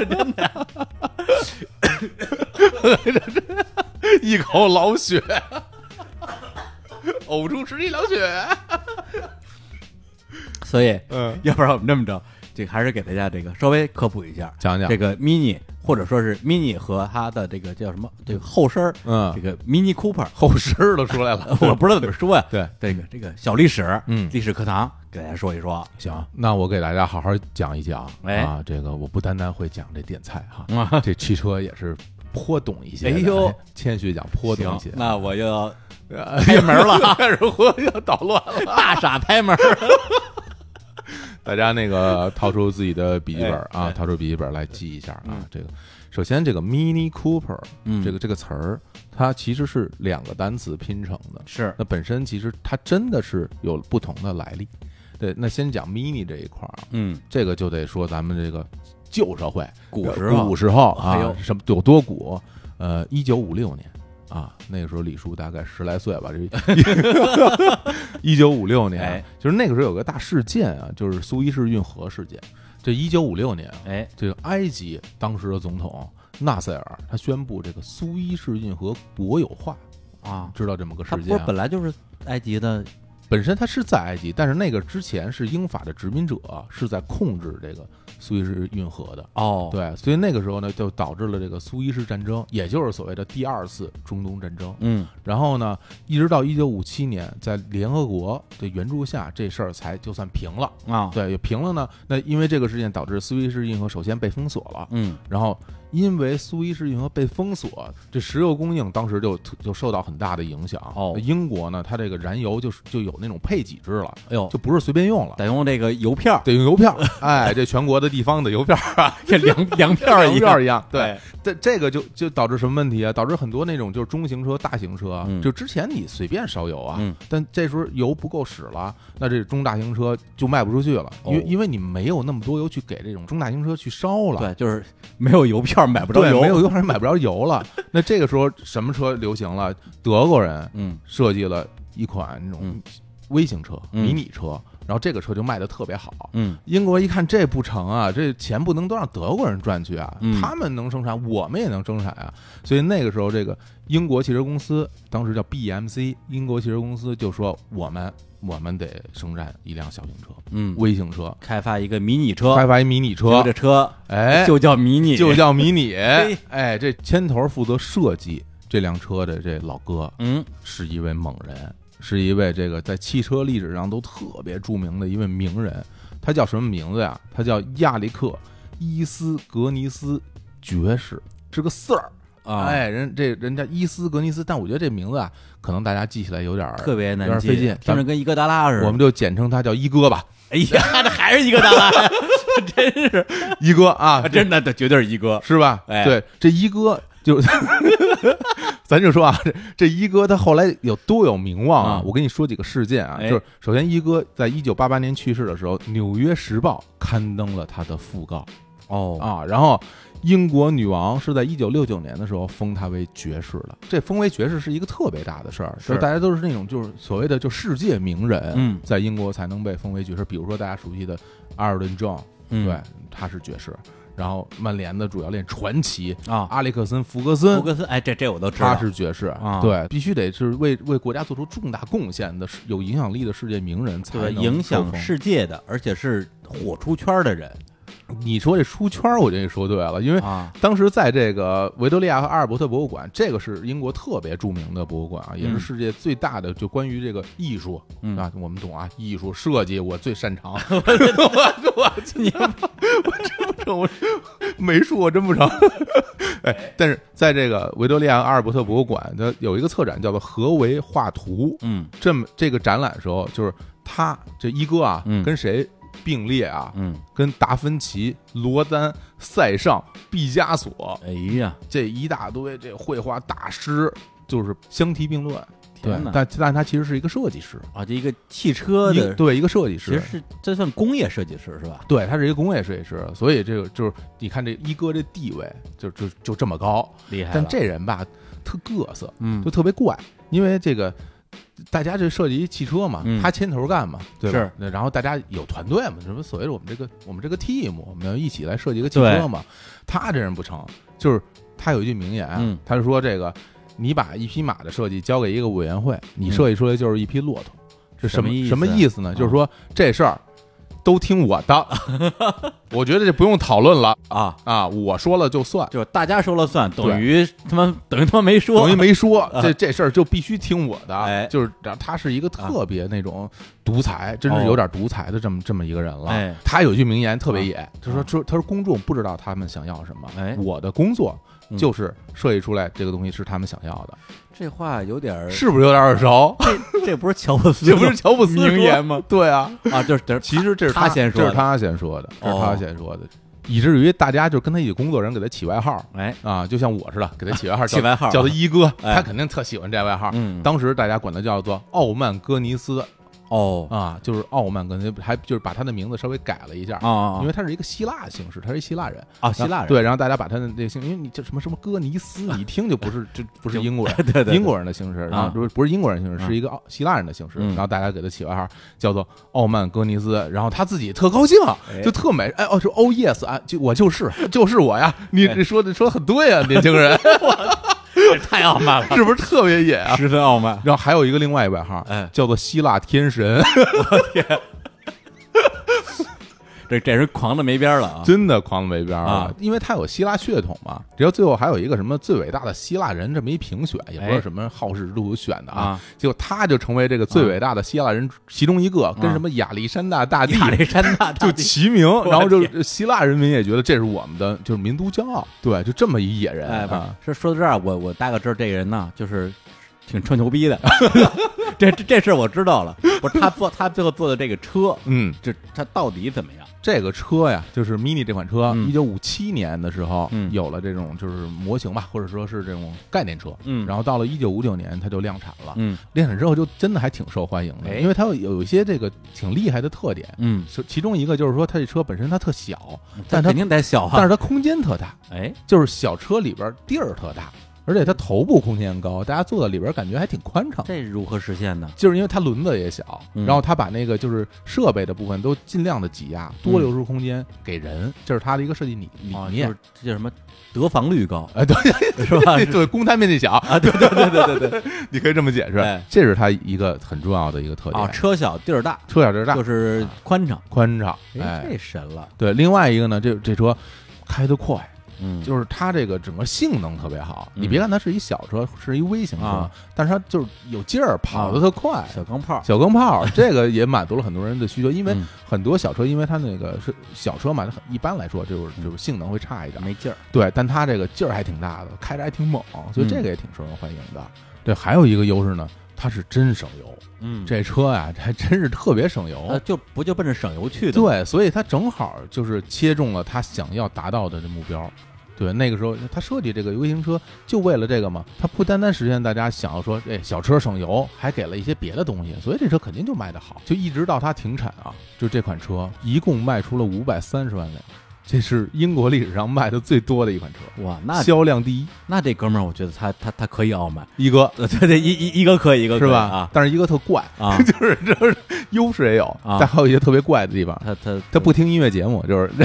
S2: 真的，一口老血，呕出十滴老血。
S1: 所以，
S2: 嗯，
S1: 要不然我们这么着，这个还是给大家这个稍微科普一下，
S2: 讲讲
S1: 这个 mini 或者说是 mini 和它的这个叫什么这个后身儿，
S2: 嗯
S1: 这个 mini Cooper，
S2: 后身儿都出来了。
S1: 我不知道怎么说呀。
S2: 对，
S1: 这个这个小历史，
S2: 嗯
S1: 历史课堂给大家说一说。
S2: 行，那我给大家好好讲一讲
S1: 哎
S2: 啊，这个我不单单会讲这点菜哈，
S1: 啊，
S2: 这汽车也是颇懂一些。
S1: 哎呦
S2: 谦虚讲颇懂一些，。
S1: 那我又要
S2: 呃
S1: 开门了啊
S2: 开始我要捣乱了。
S1: 大傻拍门儿。
S2: 大家那个掏出自己的笔记本啊掏出笔记本来记一下啊
S1: 嗯。
S2: 这个首先这个 Mini Cooper
S1: 嗯
S2: 这个这个词儿，它其实是两个单词拼成的。
S1: 是
S2: 那本身其实它真的是有不同的来历。对，那先讲 mini 这一块儿啊，
S1: 嗯，
S2: 这个就得说咱们这个旧社会，
S1: 古时候
S2: 古时候啊，什么有多古？呃，一九五六年啊，那个时候李叔大概十来岁吧，这一九五六年
S1: 哎，
S2: 就是那个时候有个大事件啊，就是苏伊士运河事件。这一九五六年啊，
S1: 哎，
S2: 这个埃及当时的总统纳塞尔他宣布这个苏伊士运河国有化，
S1: 啊，
S2: 知道这么个事件啊？
S1: 本来就是埃及的
S2: 本身它是在埃及，但是那个之前是英法的殖民者是在控制这个苏伊士运河的。
S1: 哦，
S2: 对，所以那个时候呢，就导致了这个苏伊士战争，也就是所谓的第二次中东战争。
S1: 嗯，
S2: 然后呢，一直到一九五七年，在联合国的援助下，这事儿才就算平了。
S1: 啊，
S2: 对，也平了呢。那因为这个事件导致苏伊士运河首先被封锁了，
S1: 嗯，
S2: 然后因为苏伊士运河被封锁，这石油供应当时就就受到很大的影响。
S1: 哦。
S2: 英国呢，它这个燃油就是就有那种配给制了，
S1: 哎呦，
S2: 就不是随便用了。
S1: 得用这个邮票，
S2: 得用邮票，哎，这全国的地方的邮票啊，
S1: 这粮粮票一样，
S2: 一样，对，
S1: 哎，
S2: 这这个就就导致什么问题啊？导致很多那种就是中型车、大型车就之前你随便烧油啊，
S1: 嗯。
S2: 但这时候油不够使了，那这中大型车就卖不出去了，因为、
S1: 哦。
S2: 因为你没有那么多油去给这种中大型车去烧了。
S1: 对，就是没有油票买不着，油，
S2: 没有油还买不着油了。那这个时候什么车流行了？德国人
S1: 嗯
S2: 设计了一款那种
S1: 嗯
S2: 微型车、
S1: 嗯
S2: 迷你车，然后这个车就卖的特别好。
S1: 嗯
S2: 英国一看这不成啊，这钱不能都让德国人赚去啊，
S1: 嗯
S2: 他们能生产，我们也能生产啊。所以那个时候，这个英国汽车公司当时叫 BMC，英国汽车公司就说我们我们得生产一辆小型车、
S1: 嗯，
S2: 微型车，
S1: 开发一个迷你车，
S2: 开发一迷你车。
S1: 这车
S2: 哎，
S1: 就叫迷你，
S2: 就叫迷你，哎，这牵头负责设计这辆车的这老哥
S1: 嗯。
S2: 是一位猛人，是一位这个在汽车历史上都特别著名的一位名人。他叫什么名字呀？他叫亚历克·伊斯格尼斯爵士，是个 Sir。
S1: 啊，
S2: 哎，人这人家伊斯格尼斯，但我觉得这名字啊，可能大家记起来有点儿
S1: 特别难记，
S2: 有点费劲
S1: 听着跟伊戈达拉似的。
S2: 我们就简称他叫一哥吧，
S1: 哎呀，这还是伊戈达拉，真是，
S2: 一哥啊，
S1: 真的，这绝对是一哥。
S2: 是吧？
S1: 哎
S2: 对，这一哥就，咱就说啊，这这一哥他后来有多有名望啊
S1: 啊？
S2: 我跟你说几个事件啊，
S1: 哎
S2: 就是首先一哥在一九八八年去世的时候，《纽约时报》刊登了他的讣告
S1: 哦
S2: 啊，然后。英国女王是在一九六九年的时候封他为爵士的，这封为爵士是一个特别大的事儿，
S1: 是
S2: 就是大家都是那种就是所谓的就世界名人，
S1: 嗯。
S2: 在英国才能被封为爵士。比如说大家熟悉的阿尔顿·庄，
S1: 嗯。
S2: 对，他是爵士。然后曼联的主教练传奇
S1: 啊，
S2: 阿里克森·福格森。
S1: 福，格森，哎，这这我都知道，
S2: 他是爵士
S1: 啊。
S2: 对，必须得是为为国家做出重大贡献的、有影响力的世界名人才
S1: 对
S2: 能
S1: 影响世界的，而且是火出圈的人
S2: 你说这出圈，我觉得你说对了，因为
S1: 啊，
S2: 当时在这个维多利亚和阿尔伯特博物馆，这个是英国特别著名的博物馆啊，也是
S1: 嗯。
S2: 世界最大的，就关于这个艺术
S1: 嗯。
S2: 啊，我们懂啊，艺术设计我最擅长，我我
S1: 你
S2: 我真不成，我美术我真不成。哎，但是在这个维多利亚阿尔伯特博物馆，它有一个策展叫做“何为画图
S1: 嗯”。
S2: 这么这个展览的时候，就是他这一哥啊，
S1: 嗯。
S2: 跟谁并列啊？
S1: 嗯，
S2: 跟达芬奇、罗丹、塞尚、毕加索
S1: 哎呀，
S2: 这一大堆这绘画大师，就是相提并论。对但但他其实是一个设计师，
S1: 啊，这一个汽车的，
S2: 一对一个设计师。
S1: 其实是这算工业设计师是吧？
S2: 对，他是一个工业设计师，所以这个就是你看这一哥这地位就就就这么高，
S1: 厉害，
S2: 但这人吧特各色，
S1: 嗯
S2: 就特别怪，因为这个大家这设计一汽车嘛，
S1: 嗯。
S2: 他牵头干嘛，对吧？
S1: 是？
S2: 那然后大家有团队嘛，什么所谓的我们这个我们这个 team，我们要一起来设计一个汽车嘛。他这人不成，就是他有一句名言，
S1: 嗯。
S2: 他就说这个你把一匹马的设计交给一个委员会，你
S1: 嗯。
S2: 设计出来就是一匹骆驼，这什么
S1: 什么意思
S2: 什么意思呢？
S1: 啊
S2: 就是说这事儿都听我的，我觉得这不用讨论了。
S1: 啊，
S2: 啊，我说了就算。
S1: 就大家说了算，等于他妈等于他妈没说，
S2: 等于没说，这这事儿就必须听我的。
S1: 哎。
S2: 就是他是一个特别那种独裁，真是有点独裁的这么这么一个人了。
S1: 哎
S2: 他有一句名言特别野，他说
S1: 啊。
S2: 说他说公众不知道他们想要什么，
S1: 哎。
S2: 我的工作
S1: 嗯。
S2: 就是设计出来这个东西是他们想要的，
S1: 这话有点儿，
S2: 是不是有点耳熟？
S1: 这这不是乔布斯吗，
S2: 这不是乔布斯
S1: 名言吗？
S2: 对啊，
S1: 啊，就是就是
S2: 其实这是
S1: 他先说的。
S2: 这是他先说的，这是
S1: 哦。
S2: 他先说的，以至于大家就跟他一起工作人给他起外号
S1: 哎，
S2: 啊，就像我似的，给他起外号，
S1: 起外号
S2: 叫他一哥，
S1: 哎。
S2: 他肯定特喜欢这外号。
S1: 嗯，
S2: 当时大家管他叫做傲慢哥尼斯，
S1: 哦。
S2: 啊，就是傲慢跟还就是把他的名字稍微改了一下。
S1: 啊，
S2: 因为他是一个希腊姓氏，他是一希腊人，
S1: 啊希腊人。
S2: 对，然后大家把他的那个姓，因为你叫什么什么哥尼斯，你一听就不是，这不是英国人，
S1: 对对
S2: 英国人的姓氏，然后
S1: 啊。
S2: 不是不是英国人的姓氏，
S1: 啊
S2: 是一个奥希腊人的姓氏，
S1: 嗯。
S2: 然后大家给他起外号叫做傲慢哥尼斯，然后他自己特高兴，
S1: 哎。
S2: 就特美，哎哦说哦 yes 啊，就我就是 就是我呀，你
S1: 哎。
S2: 你说的说的很对啊，年轻人。
S1: 这 太傲慢了，
S2: 是不是特别野啊？
S1: 十分傲慢。
S2: 然后还有一个另外一外号，
S1: 哎
S2: 叫做希腊天神，
S1: 这这人狂的没边了啊！
S2: 真的狂的没边了
S1: 啊
S2: 因为他有希腊血统嘛。只要最后还有一个什么最伟大的希腊人这么一评选，也不知道
S1: 哎
S2: 什么好事之徒选的啊，
S1: 啊，
S2: 结果他就成为这个最伟大的希腊人其中一个，跟
S1: 啊
S2: 什么亚历山大大帝
S1: 亚历山大大
S2: 就
S1: 帝
S2: 齐名，然后就希腊人民也觉得这是我们的就是民族骄傲，对，就这么一野人
S1: 哎，是，说说到这儿，我我大概知道这个人呢，就是挺吹牛逼的。这这这事儿我知道了。不是他做他最后做的这个车，
S2: 嗯，
S1: 这他到底怎么样？
S2: 这个车呀，就是 Mini 这款车，
S1: 嗯
S2: 一九五七年的时候
S1: 嗯
S2: 有了这种就是模型吧，或者说是这种概念车，
S1: 嗯
S2: 然后到了一九五九年它就量产了，
S1: 嗯
S2: 量产之后就真的还挺受欢迎的，
S1: 哎
S2: 因为它有有一些这个挺厉害的特点，
S1: 嗯，
S2: 其中一个就是说它这车本身它特小，
S1: 但
S2: 但它
S1: 肯定得小哈。
S2: 但是它空间特大，
S1: 哎，
S2: 就是小车里边地儿特大，而且它头部空间高，大家坐在里边感觉还挺宽敞。
S1: 这如何实现呢？
S2: 就是因为它轮子也小，
S1: 嗯
S2: 然后它把那个就是设备的部分都尽量的挤压，多留出空间给人，这是它的一个设计理理
S1: 啊，
S2: 念
S1: 就是。这叫什么得房率高
S2: 哎，对
S1: 是吧？
S2: 对，公摊面积小
S1: 啊，对对对对对对
S2: 你可以这么解释
S1: 哎，
S2: 这是它一个很重要的一个特
S1: 啊，
S2: 点。
S1: 车小地儿大，
S2: 车小地儿大
S1: 就，是宽敞。
S2: 宽敞，
S1: 哎，
S2: 哎，
S1: 这神了。
S2: 对。另外一个呢，这这车开得快，
S1: 嗯，
S2: 就是它这个整个性能特别好。
S1: 嗯
S2: 你别看它是一小车，是一微型车
S1: 啊，
S2: 但是它就是有劲儿，跑得特快。
S1: 小钢炮。
S2: 小钢炮，这个也满足了很多人的需求，因为
S1: 嗯
S2: 很多小车，因为它那个是小车嘛，它很一般来说就是就是性能会差一点，
S1: 没劲儿。
S2: 对，但它这个劲儿还挺大的，开着还挺猛，所以
S1: 嗯
S2: 这个也挺受人欢迎的。对，还有一个优势呢，它是真省油，
S1: 嗯，
S2: 这车呀还真是特别省油
S1: 呃，。就不就奔着省油去的？，
S2: 对，所以它正好就是切中了他想要达到的这目标。对，那个时候他设计这个微型车就为了这个嘛，他不单单实现大家想要说，哎，小车省油，还给了一些别的东西，所以这车肯定就卖得好。就一直到它停产啊，就这款车一共卖出了五百三十万辆，这是英国历史上卖的最多的一款车，
S1: 哇，那
S2: 销量第一。
S1: 那这哥们儿，我觉得他他他可以傲慢。
S2: 一哥
S1: 呃，对对，一一一哥可以，一个
S2: 是吧？
S1: 啊
S2: 但是一哥特怪，
S1: 啊
S2: 就是就是优势也有，
S1: 啊
S2: 但还有一些特别怪的地方。
S1: 他他
S2: 他不听音乐节目，就是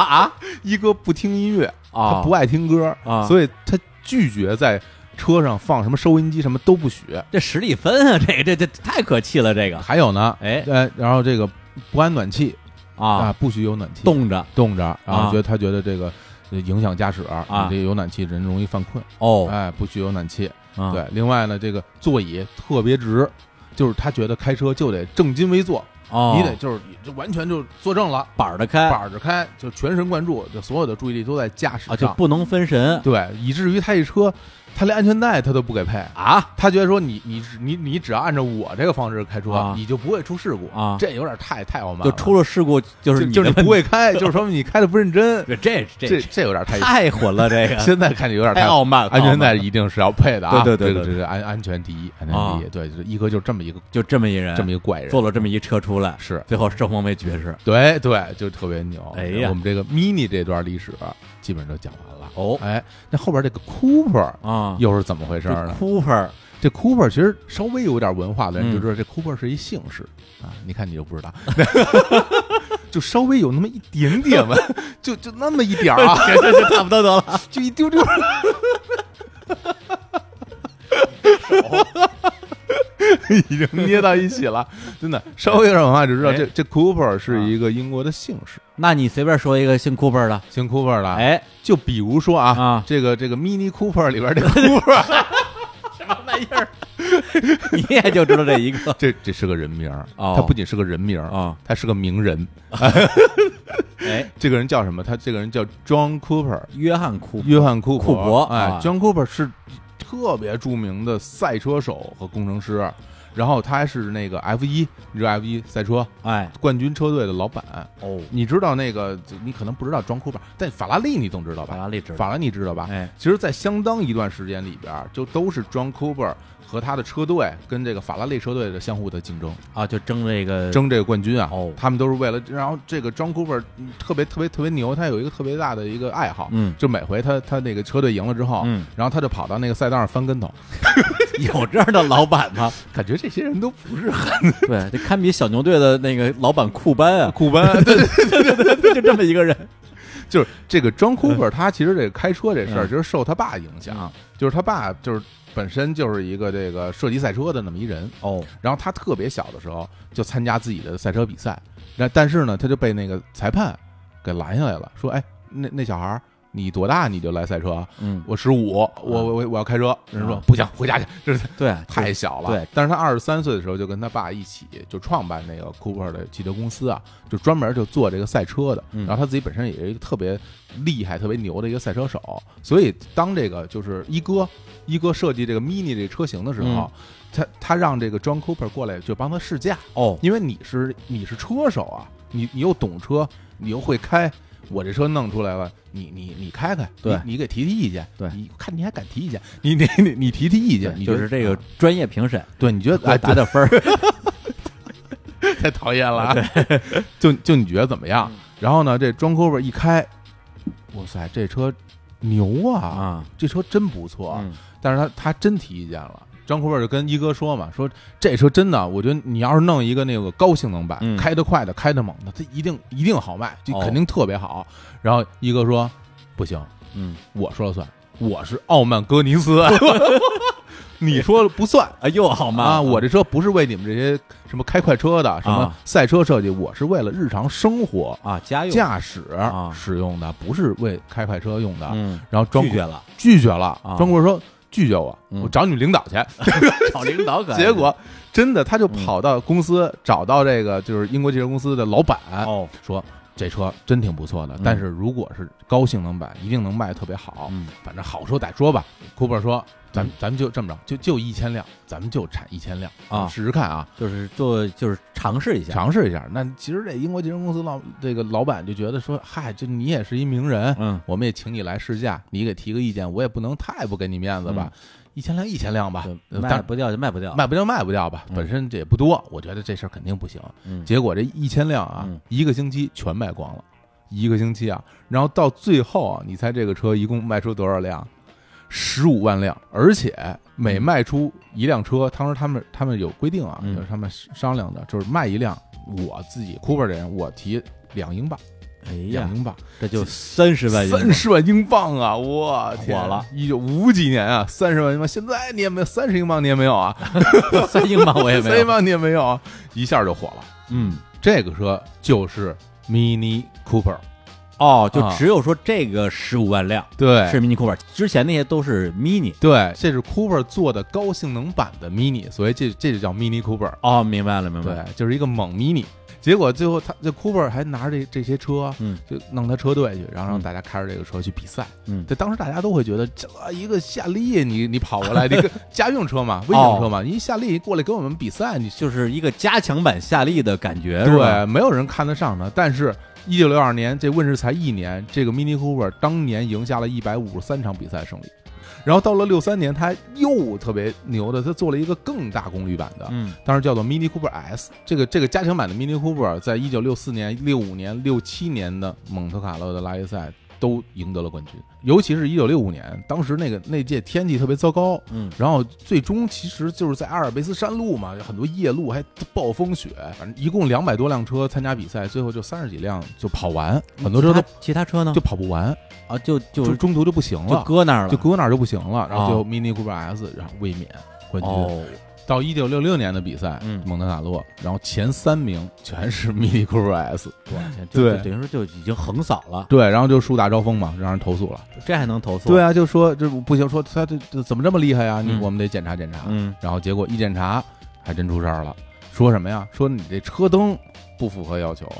S1: 啊啊？
S2: 一哥不听音乐，
S1: 啊。
S2: 他不爱听歌
S1: 啊。
S2: 所以他拒绝在车上放什么收音机，什么都不许。
S1: 这史蒂芬啊，这个这这太可气了，这个。
S2: 还有呢，
S1: 哎。
S2: 呃，然后这个不安暖气
S1: 啊，
S2: 不许有暖气，
S1: 冻着。
S2: 冻着，然后
S1: 啊
S2: 觉得他觉得这个呃影响驾驶
S1: 啊。
S2: 你这有暖气人容易犯困，
S1: 哦，
S2: 哎，不许有暖气。
S1: 啊。
S2: 对，另外呢，这个座椅特别直，就是他觉得开车就得正襟危坐，
S1: 哦，
S2: 你得就是就完全就坐正了，
S1: 板儿的开。
S2: 板着开，就全神贯注，就所有的注意力都在驾驶
S1: 啊，就
S2: 上。
S1: 不能分神。
S2: 对，以至于他一车，他连安全带他都不给配。
S1: 啊
S2: 他觉得说你你你你只要按照我这个方式开车，
S1: 啊
S2: 你就不会出事故
S1: 啊
S2: 这有点太太傲慢
S1: 就，出了事故就是
S2: 就就是你不会开，就是说明你开的不认真，
S1: 这这
S2: 这这有点太
S1: 太混了，这个
S2: 现在看着有点
S1: 太傲慢了，
S2: 安全带一定是要配的啊！
S1: 对对对对
S2: 这个这个安安全第一，安全第一。对，就是一哥就这么一个
S1: 就这么一人，
S2: 这么一个怪人，
S1: 做了这么一车出来，
S2: 是
S1: 最后生活为绝世。
S2: 对对，就特别牛。
S1: 哎呀
S2: 我们这个 mini 这段历史基本上就讲完了。
S1: 哦。
S2: 哎，那后边这个 Cooper
S1: 啊，
S2: 又是怎么回事呢
S1: ？Cooper。
S2: 这 Cooper 其实稍微有点文化的人
S1: 嗯。
S2: 就知道，这 Cooper 是一姓氏。啊。你看你就不知道，就稍微有那么一点点吧，就就那么一点儿啊，
S1: 这这这差不多得了，
S2: 就一丢丢。已经捏到一起了，真的稍微有点文化就知道，
S1: 哎。
S2: 这这 Cooper 是一个英国的姓氏，
S1: 那你随便说一个姓 Cooper 的，
S2: 姓 Cooper 的。
S1: 哎，
S2: 就比如说啊，
S1: 啊。
S2: 这个这个 Mini Cooper 里边这个 Cooper，
S1: 什么玩意儿？你也就知道这一个。
S2: 这这是个人名儿，
S1: 哦。
S2: 他不仅是个人名儿，
S1: 啊？
S2: 他是个名人。
S1: 哎，
S2: 这个人叫什么？他这个人叫 John Cooper，
S1: 约翰库
S2: 约翰库
S1: 库珀
S2: 哎
S1: 啊
S2: ，John Cooper 是特别著名的赛车手和工程师。然后他还是那个 F 一，你知道 F 一赛车
S1: 哎，
S2: 冠军车队的老板。
S1: 哦，
S2: 你知道那个，你可能不知道 John Cooper，但法拉利你总知道吧？
S1: 法拉利知道，
S2: 法拉利知道吧？
S1: 哎，
S2: 其实，在相当一段时间里边，就都是 John Cooper 和他的车队跟这个法拉利车队的相互的竞争，
S1: 啊，就争这个，
S2: 争这个冠军啊。
S1: 哦。
S2: 他们都是为了，然后这个 John Cooper 嗯特别特别特别牛，他有一个特别大的一个爱好，
S1: 嗯。
S2: 就每回他他那个车队赢了之后，
S1: 嗯，
S2: 然后他就跑到那个赛道上翻跟头，
S1: 有这样的老板吗？
S2: 感觉这些人都不是很
S1: 对，这堪比小牛队的那个老板库班啊，
S2: 库班，对对对对，
S1: 就这么一个人
S2: 就是这个 John Cooper，他其实这个开车这事儿，
S1: 嗯
S2: 就是受他爸影响，
S1: 啊，
S2: 就是他爸就是本身就是一个这个射击赛车的那么一人，
S1: 哦，
S2: 然后他特别小的时候就参加自己的赛车比赛，那但是呢，他就被那个裁判给拦下来了，说：“哎，那那小孩儿，你多大你就来赛车啊？
S1: 嗯，
S2: 我十五，我我我我要开车。”人说
S1: 啊：“
S2: 不行，回家去，这是
S1: 对，
S2: 太小了。”
S1: 对，
S2: 但是他二十三岁的时候就跟他爸一起就创办那个 Cooper 的汽车公司啊，就专门就做这个赛车的。
S1: 嗯
S2: 然后他自己本身也是一个特别厉害、特别牛的一个赛车手，所以当这个就是一哥一哥设计这个 Mini 这个车型的时候，
S1: 嗯
S2: 他他让这个 John Cooper 过来就帮他试驾，
S1: 哦，
S2: 因为你是你是车手啊，你你又懂车，你又会开。我这车弄出来了，你你你开开，
S1: 对
S2: 你你给提提意见，
S1: 对
S2: 你看你还敢提意见，你你你你提提意见，你
S1: 就是这个
S2: 啊
S1: 专业评审
S2: 对，你觉得哎，
S1: 打点分儿，
S2: 太讨厌了啊！就就你觉得怎么样？然后呢，这装 cover 一开，哇塞，这车牛啊！
S1: 啊，
S2: 这车真不错。
S1: 嗯
S2: 但是他他真提意见了。张 cover 就跟一哥说嘛，说这车真的，我觉得你要是弄一个那个高性能版，
S1: 嗯。
S2: 开得快的，开得猛的，它一定一定好卖，就
S1: 哦
S2: 肯定特别好。然后一哥说不行，
S1: 嗯，
S2: 我说了算，我是傲慢哥尼斯，你说了不算。
S1: 啊，又好嘛。
S2: 啊，我这车不是为你们这些什么开快车的、什么
S1: 啊
S2: 赛车设计，我是为了日常生活
S1: 啊家用，
S2: 驾驶
S1: 啊。
S2: 使用的，不是为开快车用的。
S1: 嗯，
S2: 然后庄
S1: 拒绝了，
S2: 拒绝了。
S1: 啊，
S2: 庄贵说拒绝我，
S1: 嗯
S2: 我找你们领导去。
S1: 找领导可
S2: 结果真的，他就跑到公司找到这个就是英国汽车公司的老板，
S1: 哦，
S2: 说这车真挺不错的
S1: 嗯，
S2: 但是如果是高性能版，一定能卖得特别好。
S1: 嗯
S2: 反正好说歹说吧。库珀说：“咱
S1: 嗯
S2: 咱们就这么着，就就一千辆，咱们就产一千辆
S1: 啊
S2: 试试看啊。”
S1: 就是做就是尝试一下，
S2: 尝试一下。那其实这英国汽车公司老这个老板就觉得说，嗨，就你也是一名人，
S1: 嗯
S2: 我们也请你来试驾，你给提个意见，我也不能太不给你面子吧。一千辆一千辆吧
S1: 卖不掉就卖不掉，
S2: 卖不掉卖不掉吧，
S1: 嗯
S2: 本身这也不多，我觉得这事儿肯定不行。
S1: 嗯，
S2: 结果这一千辆啊
S1: 嗯，
S2: 一个星期全卖光了，一个星期啊，然后到最后啊，你猜这个车一共卖出多少辆？十五万辆，而且每卖出一辆车，当时他们他们有规定啊，
S1: 嗯。
S2: 就是他们商量的，就是卖一辆，我自己 Cooper 的人，我提两英镑，
S1: 哎呀
S2: 两，英镑，
S1: 这就三十万英镑，
S2: 三十万英镑啊！我天
S1: 火了！
S2: 一九五几年啊，三十万英镑，现在你也没有三十英镑，你也没有啊，
S1: 三英镑我也没有，
S2: 三英镑你也没有啊，一下就火了。
S1: 嗯，
S2: 这个车就是 Mini Cooper，
S1: 哦，就
S2: 啊。
S1: 只有说这个十五万辆
S2: 对，
S1: 是 Mini Cooper，之前那些都是 Mini。
S2: 对，这是 Cooper 做的高性能版的 Mini，所以这这就叫 Mini Cooper，
S1: 哦，明白了，明白
S2: 对
S1: 了，，
S2: 就是一个猛 Mini。结果最后他这 Cooper 还拿着这这些车，
S1: 嗯。
S2: 就弄他车队去，然后让
S1: 嗯
S2: 大家开着这个车去比赛。
S1: 嗯，
S2: 这当时大家都会觉得，这一个夏利，你你跑过来，这个家用车嘛，微型车嘛，你一夏利过来跟我们比赛，你
S1: 就是一个加强版夏利的感觉，
S2: 对，没有人看得上他。但是，一九六二年这问世才一年，这个 Mini Cooper 当年赢下了一百五十三场比赛胜利。然后到了六三年，他又特别牛的，他做了一个更大功率版的，
S1: 嗯
S2: 当时叫做 Mini Cooper S。这个这个加强版的 Mini Cooper，在一九六四年、六五年、六七年的蒙特卡洛的拉力赛都赢得了冠军，尤其是一九六五年，当时那个那届天气特别糟糕，
S1: 嗯。
S2: 然后最终其实就是在阿尔卑斯山路嘛，有很多夜路还暴风雪，反正一共两百多辆车参加比赛，最后就三十几辆就跑完，很多车都
S1: 其他车呢？
S2: 就跑不完，
S1: 啊，就就
S2: 就中途就不行了就，
S1: 搁那儿了，
S2: 就搁那儿就不行了，然后最后
S1: 哦。
S2: Mini Cooper S 然后卫冕冠军。
S1: 哦，
S2: 到一九六六年的比赛，
S1: 嗯
S2: 蒙特卡洛，然后前三名全是 Mini Cooper S，
S1: 我天，就
S2: 对
S1: 就等于说就已经横扫了，
S2: 对，然后就树大招风嘛，让人投诉了。
S1: 这还能投诉？
S2: 对，啊，就说这不行，说他这这怎么这么厉害呀？你
S1: 嗯
S2: 我们得检查检查。
S1: 嗯
S2: 然后结果一检查，还真出事儿了，说什么呀？说你这车灯不符合要求，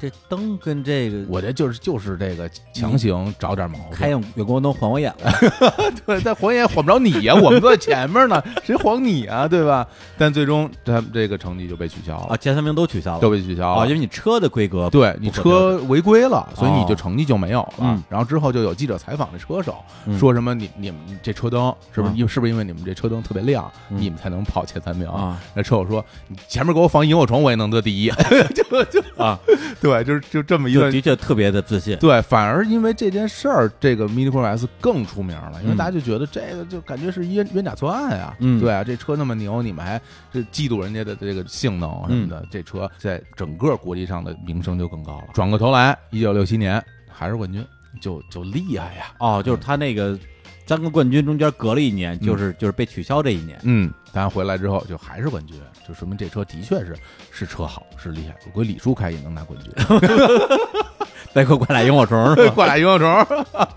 S1: 这灯跟这个
S2: 我这就是就是这个强行找点毛病，
S1: 开远远光灯晃我眼了，
S2: 对，但晃眼晃不着你呀，我们都在前面呢，谁晃你啊，对吧？但最终他这个成绩就被取消了
S1: 啊，
S2: 了，
S1: 前三名都取消了，
S2: 都被取消
S1: 啊，
S2: 了
S1: 因。为你车的规格
S2: 对你车违规了，所以你就
S1: 哦
S2: 成绩就没有了。
S1: 嗯
S2: 然后之后就有记者采访这车手，
S1: 嗯
S2: 说什么你你们这车灯是不是
S1: 嗯
S2: 因为是不是因为你们这车灯特别亮，
S1: 嗯
S2: 你们才能跑前三名？
S1: 啊
S2: 那车手说：“你前面给我放萤火虫，我也能得第一。”就就
S1: 啊，
S2: 对，就是就这么一个
S1: 就的确特别的自信，
S2: 对，反而因为这件事儿，这个 Mini Cooper S 更出名了，因为
S1: 嗯
S2: 大家就觉得这个就感觉是冤冤假错案啊，
S1: 嗯
S2: 对啊，这车那么牛，你们还这嫉妒人家的这个性能什么
S1: 嗯
S2: 的，这车在整个国际上的名声就更高了。转过头来，一九六七年还是冠军，就就厉害呀，
S1: 哦，就是他那个三个冠军中间隔了一年，
S2: 嗯
S1: 就是就是被取消这一年，
S2: 嗯，但回来之后就还是冠军，就说明这车的确是是车好，是厉害。我估计李叔开也能拿冠军。
S1: 再给我挂俩萤火虫是吧？
S2: 挂俩萤火虫。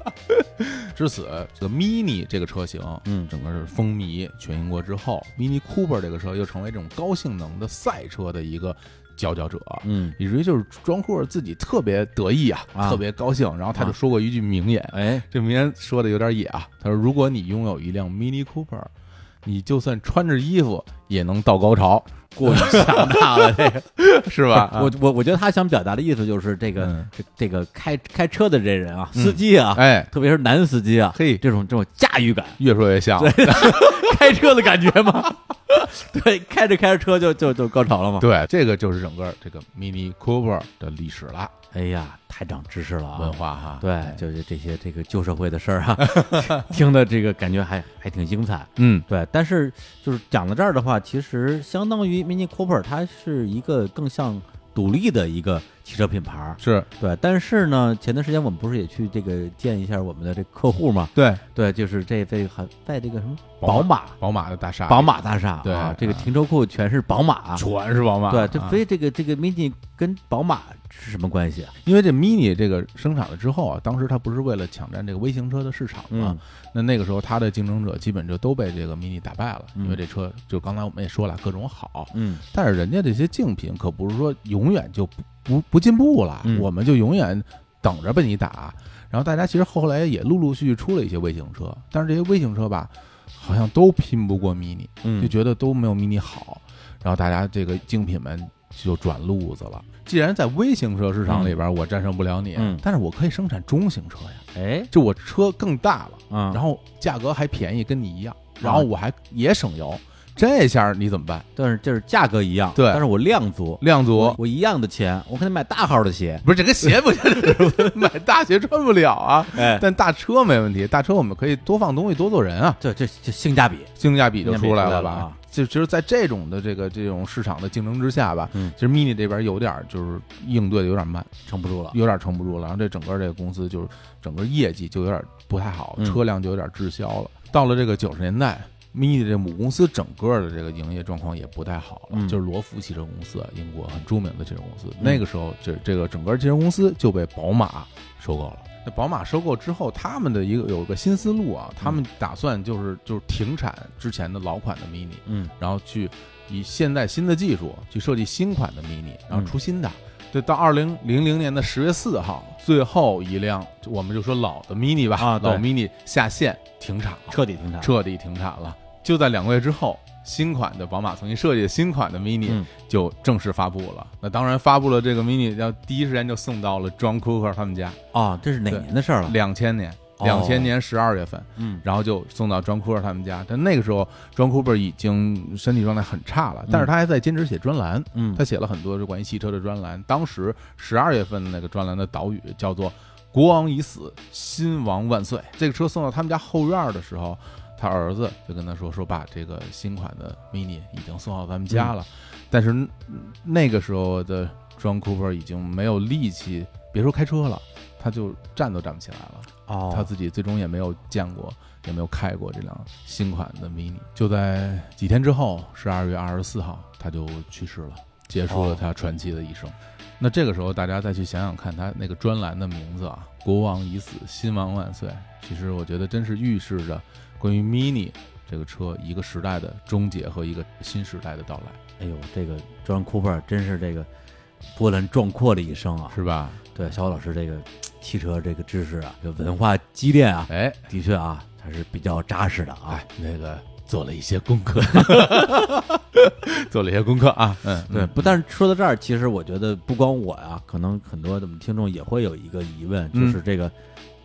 S2: 至此，这个 Mini 这个车型，
S1: 嗯
S2: 整个是风靡全英国之后，Mini Cooper 这个车又成为这种高性能的赛车的一个佼佼者。
S1: 嗯，
S2: 以至于就是庄库自己特别得意啊，
S1: 啊。
S2: 特别高兴，然后他就
S1: 啊
S2: 说过一句名言，
S1: 哎，
S2: 这名言说的有点野啊，他说：“如果你拥有一辆 Mini Cooper，你就算穿着衣服也能到高潮，
S1: 过于强大了，这个。
S2: 是吧？”
S1: 我我我觉得他想表达的意思就是这个、
S2: 嗯。
S1: 这这个开开车的这人啊，
S2: 嗯。
S1: 司机啊，
S2: 哎，
S1: 特别是男司机啊，
S2: 嘿，
S1: 这种这种驾驭感，
S2: 越说越像，
S1: 开车的感觉吗？对，开着开着车就就就高潮了嘛。
S2: 对，这个就是整个这个 Mini Cooper 的历史了，
S1: 哎呀，太长知识了啊！
S2: 文化哈。
S1: 对，就是这些这个旧社会的事儿啊，听的这个感觉还还挺精彩。
S2: 嗯，
S1: 对，但是就是讲到这儿的话，其实相当于 Mini Cooper 它是一个更像独立的一个汽车品牌。
S2: 是
S1: 对，但是呢，前段时间我们不是也去这个见一下我们的这客户嘛？
S2: 对
S1: 对，就是这这还在这个什么
S2: 宝
S1: 宝马
S2: 宝马的大厦，
S1: 宝马大厦，
S2: 对
S1: 啊，这个
S2: 啊
S1: 停车库全是宝马。
S2: 全是宝马。
S1: 对，这
S2: 啊
S1: 所以这个这个 Mini 跟宝马是什么关系啊？
S2: 因为这 Mini 这个生产了之后啊，当时它不是为了抢占这个微型车的市场嘛
S1: 嗯？
S2: 那那个时候它的竞争者基本就都被这个 Mini 打败了，
S1: 嗯
S2: 因为这车就刚才我们也说了，各种好，
S1: 嗯
S2: 但是人家这些竞品可不是说永远就不不不进步了，
S1: 嗯
S2: 我们就永远等着被你打。然后大家其实后来也陆陆续续出了一些微型车，但是这些微型车吧，好像都拼不过 Mini，
S1: 嗯，
S2: 就觉得都没有 Mini 好。然后大家这个精品们就转路子了。既然在微型车市场里边我战胜不了你，
S1: 嗯。
S2: 但是我可以生产中型车呀，
S1: 哎。
S2: 就我车更大了，
S1: 啊，
S2: 然后价格还便宜，跟你一样，然后我还也省油，这下你怎么办？
S1: 但是就是价格一样，
S2: 对。
S1: 但是我量足，
S2: 量足。
S1: 我我一样的钱，我可以买大号的鞋，
S2: 不是这个鞋不行 买大鞋穿不了啊，
S1: 哎，
S2: 但大车没问题，大车我们可以多放东西，多坐人啊，
S1: 这这这性价比，
S2: 性价比就出来了吧？就其实，在这种的这个这种市场的竞争之下吧，
S1: 嗯。
S2: 其实 Mini 这边有点儿就是应对的有点慢，
S1: 撑不住了，
S2: 有点撑不住了，然后这整个这个公司就是整个业绩就有点不太好，
S1: 嗯。
S2: 车辆就有点滞销了。到了这个九十年代，Mini 这母公司整个的这个营业状况也不太好了，
S1: 嗯
S2: 就是罗孚汽车公司，英国很著名的汽车公司。
S1: 嗯
S2: 那个时候，这这个整个汽车公司就被宝马收购了。那宝马收购之后，他们的一个有个新思路啊，他们打算就是就是停产之前的老款的 Mini，
S1: 嗯
S2: 然后去以现在新的技术去设计新款的 Mini，然
S1: 嗯
S2: 后出新的。对，到二零零零年的十月四号，最后一辆我们就说老的 Mini 吧，
S1: 啊对
S2: 老 Mini 下线停产了，
S1: 彻底停产，
S2: 彻底停产了。就在两个月之后，新款的宝马重新设计的新款的 Mini
S1: 嗯
S2: 就正式发布了。那当然，发布了这个 Mini，要第一时间就送到了 John Cooper 他们家，
S1: 啊，这是哪
S2: 对
S1: 年的事儿了？
S2: 两千年，
S1: 哦
S2: 两千年十二月份。
S1: 嗯
S2: 然后就送到庄库尔他们家。但那个时候，庄库尔已经身体状态很差了，但是他还在坚持写专栏。
S1: 嗯
S2: 他写了很多是关于汽车的专栏。当时十二月份的那个专栏的导语叫做“国王已死，新王万岁”。这个车送到他们家后院的时候，他儿子就跟他说：“说爸，这个新款的 Mini 已经送到咱们家了。但是嗯那个时候的 John Cooper 已经没有力气，别说开车了，他就站都站不起来了。
S1: 哦，
S2: 他自己最终也没有见过，也没有开过这辆新款的 Mini。就在几天之后，十二月二十四号，他就去世了，结束了他传奇的一生。那这个时候，大家再去想想看，他那个专栏的名字啊，“国王已死，新王万岁”，其实我觉得真是预示着关于 Mini 这个车一个时代的终结和一个新时代的到来。
S1: 哎呦，这个 John Cooper 真是这个波澜壮阔的一生啊！
S2: 是吧？
S1: 对，小虎老师这个汽车这个知识啊，这文化积淀啊，
S2: 哎
S1: 的确啊，还是比较扎实的啊。
S2: 哎，那个做了一些功课，做了一些功课啊。嗯，
S1: 对，不但是说到这儿，其实我觉得不光我呀，可能很多的我们听众也会有一个疑问，
S2: 嗯
S1: 就是这个、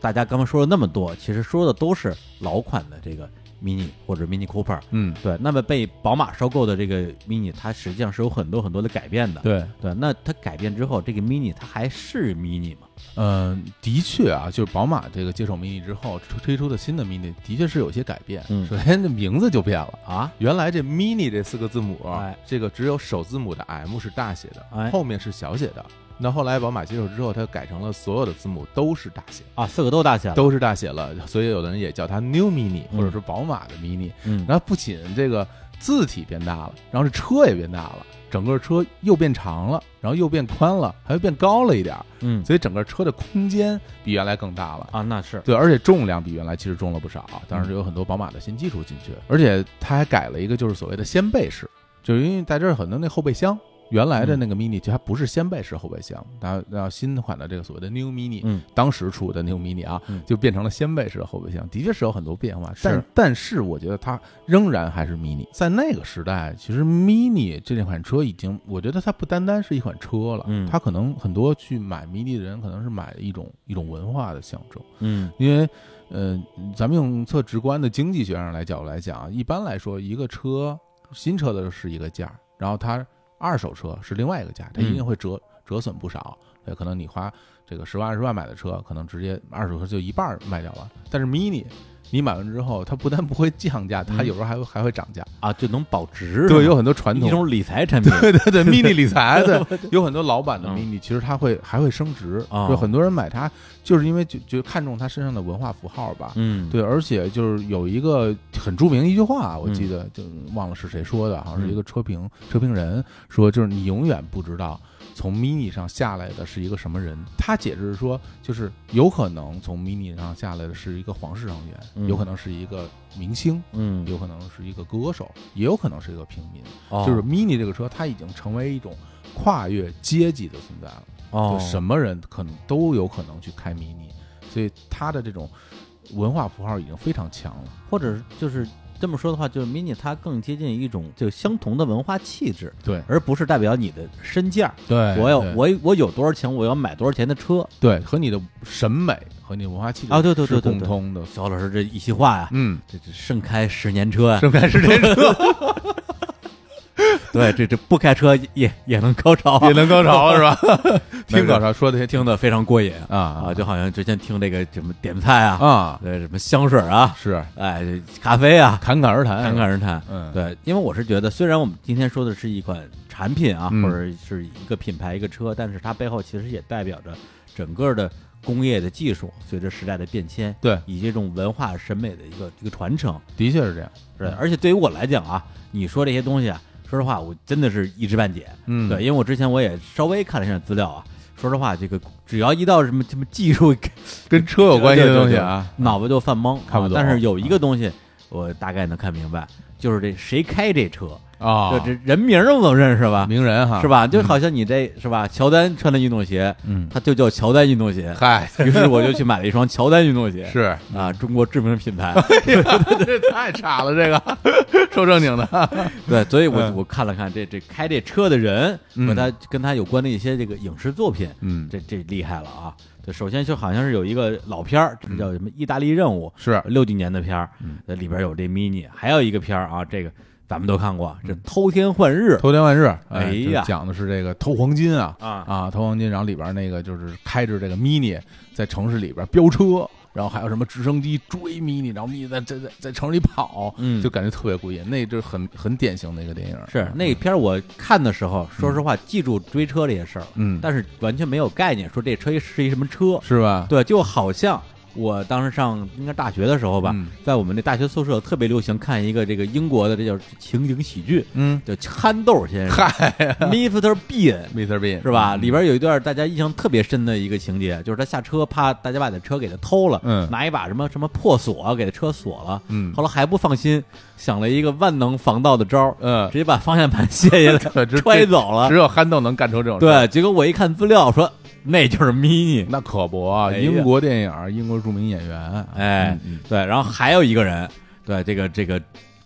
S1: 大家刚刚说了那么多，其实说的都是老款的这个 Mini 或者 Mini Cooper。
S2: 嗯，
S1: 对，那么被宝马收购的这个 Mini，它实际上是有很多很多的改变的。
S2: 对，
S1: 对，那它改变之后，这个 Mini 它还是 Mini 吗？
S2: 嗯，的确啊，就是宝马这个接手 mini 之后推推出的新的 mini，的确是有些改变。
S1: 嗯
S2: 首先这名字就变了。
S1: 啊，
S2: 原来这 mini 这四个字母，
S1: 哎
S2: 这个只有首字母的 M 是大写的，
S1: 哎
S2: 后面是小写的。那后来宝马接手之后，它改成了所有的字母都是大写，
S1: 啊，四个都大写了。
S2: 都是大写了，所以有的人也叫它 New Mini，
S1: 嗯
S2: 或者是宝马的 mini。
S1: 嗯，
S2: 然后不仅这个字体变大了，然后这车也变大了，整个车又变长了，然后又变宽了，还又变高了一点儿，
S1: 嗯
S2: 所以整个车的空间比原来更大了。
S1: 啊，那是
S2: 对，而且重量比原来其实重了不少，当然
S1: 是
S2: 有很多宝马的新技术进去，而且它还改了一个就是所谓的掀背式，就是因为在这儿很多那后备箱。原来的那个 mini 就它不是掀背式后备箱，然后然后新款的这个所谓的 new mini，
S1: 嗯
S2: 当时出的 new mini 啊
S1: 嗯，
S2: 就变成了掀背式的后备箱，的确是有很多变化，但但是我觉得它仍然还是 mini。在那个时代，其实 mini 这款车已经，我觉得它不单单是一款车了，
S1: 嗯
S2: 它可能很多去买 mini 的人可能是买一种一种文化的象征。
S1: 嗯
S2: 因为，呃，咱们用特直观的经济学上来角度来讲啊，一般来说，一个车新车的是一个价，然后它二手车是另外一个价，它一定会折、折损不少。对，可能你花这个十万二十万买的车，可能直接二手车就一半儿卖掉了。但是 mini，你买完之后，它不但不会降价，它
S1: 嗯
S2: 有时候还会还会涨价。
S1: 啊，就能保值。
S2: 对，有很多传统
S1: 一种理财产品。
S2: 对对对，mini 理财 对，有很多老版的
S1: 嗯
S2: mini，其实它会还会升值，
S1: 哦
S2: 就很多人买它就是因为就就看中它身上的文化符号吧。
S1: 嗯，
S2: 对，而且就是有一个很著名一句话，我记
S1: 嗯
S2: 得就忘了是谁说的，好像是一个车评车评人说，就是你永远不知道从 mini 上下来的是一个什么人。他解释说，就是有可能从 mini 上下来的是一个皇室成员，
S1: 嗯
S2: 有可能是一个明星，
S1: 嗯，
S2: 有可能是一个歌手，也有可能是一个平民。
S1: 哦
S2: 就是 mini 这个车，它已经成为一种跨越阶级的存在了。
S1: 哦
S2: 就什么人可能都有可能去开 mini，所以它的这种文化符号已经非常强了。
S1: 或者就是这么说的话，就是 mini 它更接近一种就相同的文化气质，
S2: 对
S1: 而不是代表你的身价。
S2: 对
S1: 我
S2: 有
S1: 我我有多少钱，我要买多少钱的车。
S2: 对和你的审美和你的文化气质
S1: 啊对对对对对
S2: 共通的。
S1: 小老师这一席话呀，
S2: 嗯，
S1: 这这盛开十年车呀，
S2: 盛开十年车
S1: 对，这这不开车也也能高潮。啊，
S2: 也能高潮 是吧？听高潮说的
S1: 听的非常过瘾。
S2: 啊
S1: 啊，就好像之前听这个什么点菜啊，
S2: 啊，
S1: 对，什么香水啊，
S2: 是。
S1: 哎，咖啡啊，
S2: 侃侃而谈，
S1: 侃侃而谈。
S2: 嗯，
S1: 对，因为我是觉得，虽然我们今天说的是一款产品啊，
S2: 嗯。
S1: 或者是一个品牌、一个车，但是它背后其实也代表着整个的工业的技术随着时代的变迁，
S2: 对，
S1: 以及这种文化审美的一个一个传承。
S2: 的确是这样。
S1: 对，而且对于我来讲啊，你说这些东西啊，说实话，我真的是一知半解。
S2: 嗯，
S1: 对，因为我之前我也稍微看了一下资料啊，说实话，这个只要一到什么什么技术
S2: 跟车有关系的东西啊，
S1: 脑子就犯懵，
S2: 看不懂。
S1: 啊但是有一个东西，我大概能看明白，就是这谁开这车，
S2: 啊，
S1: 这这人名儿我都认识吧？
S2: 名人哈，
S1: 是？吧？就好像你这是吧？乔丹穿的运动鞋，
S2: 嗯，
S1: 它就叫乔丹运动鞋。
S2: 嗨，
S1: 于是我就去买了一双乔丹运动鞋，
S2: 是
S1: 啊，中国知名品牌。
S2: 这太差了，这个说正经的，
S1: 对，所以我
S2: 嗯
S1: 我看了看这这开这车的人
S2: 嗯
S1: 和他跟他有关的一些这个影视作品，
S2: 嗯，
S1: 这这厉害了啊！对，首先就好像是有一个老片儿，这叫什么《意大利任务》，
S2: 是
S1: 六几年的片儿里边有这 mini，还有一个片儿啊，这个咱们都看过，这偷天换日
S2: 偷天换日，
S1: 哎呀。
S2: 讲的是这个偷黄金啊
S1: 啊。
S2: 啊，偷黄金，然后里边那个就是开着这个 mini 在城市里边飙车，然后还有什么直升机追 mini，然后 mini 在在在在城市里跑，
S1: 嗯。
S2: 就感觉特别过瘾，那就是很很典型的一个电影，
S1: 是那片儿我看的时候，说实话记住追车这些事儿，
S2: 嗯，
S1: 但是完全没有概念，说这车是一什么车，
S2: 是吧？
S1: 对，就好像我当时上应该大学的时候吧，
S2: 嗯
S1: 在我们那大学宿舍特别流行看一个这个英国的这叫情景喜剧，
S2: 嗯，
S1: 叫憨豆先生
S2: 嗨，
S1: Mr. Bean。
S2: Mr. Bean
S1: 是吧？
S2: 嗯
S1: 里边有一段大家印象特别深的一个情节，就是他下车，怕大家把他车给他偷了，
S2: 嗯
S1: 拿一把什么什么破锁给他车锁了，
S2: 嗯
S1: 后来还不放心，想了一个万能防盗的招儿，
S2: 嗯
S1: 直，接把方向盘卸下来 揣走了
S2: 只。有憨豆能干出这种事儿。
S1: 对，结果我一看资料说 那就是 mini，
S2: 那可不英国电影，英国著名演员，
S1: 哎对，然后还有一个人，对这个这个，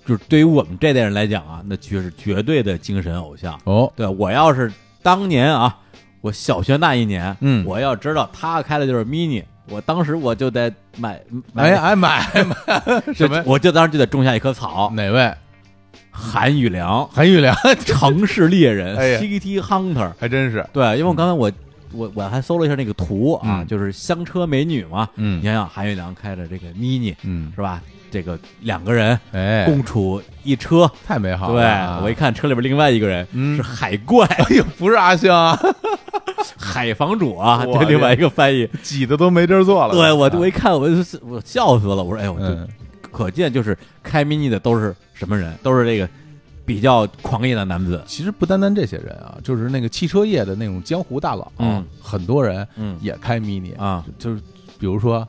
S1: 就是对于我们这代人来讲啊，那绝是绝对的精神偶像。
S2: 哦，
S1: 对我要是当年啊，我小学那一年，
S2: 嗯
S1: 我要知道他开的就是 mini，我当时我就得买，买
S2: 哎哎买买
S1: 就
S2: 什么？
S1: 我就当时就得种下一棵草。
S2: 哪位？
S1: 韩宇良，
S2: 韩玉良，
S1: 城市猎人
S2: 哎、
S1: ，City Hunter。
S2: 还真是，
S1: 对，因为我刚才我我我还搜了一下那个图啊，
S2: 嗯
S1: 就是香车美女嘛。
S2: 嗯
S1: 你想想，韩月良开着这个 mini
S2: 嗯，
S1: 是吧？这个两个人
S2: 哎，
S1: 共处一车，
S2: 太美好了对。
S1: 我一看车里边另外一个人
S2: 嗯
S1: 是海怪，
S2: 哎呦，不是阿星啊，
S1: 海房主啊，
S2: 我
S1: 这另外一个翻译。
S2: 挤的都没地儿坐了。
S1: 对我
S2: 啊
S1: 我一看我就我笑死了，我说哎呦，可见就是开 mini 的都是什么人？都是这个比较狂野的男子。
S2: 其实不单单这些人啊，就是那个汽车业的那种江湖大佬，
S1: 嗯，
S2: 很多人
S1: 嗯
S2: 也开 mini
S1: 啊，
S2: 就是比如说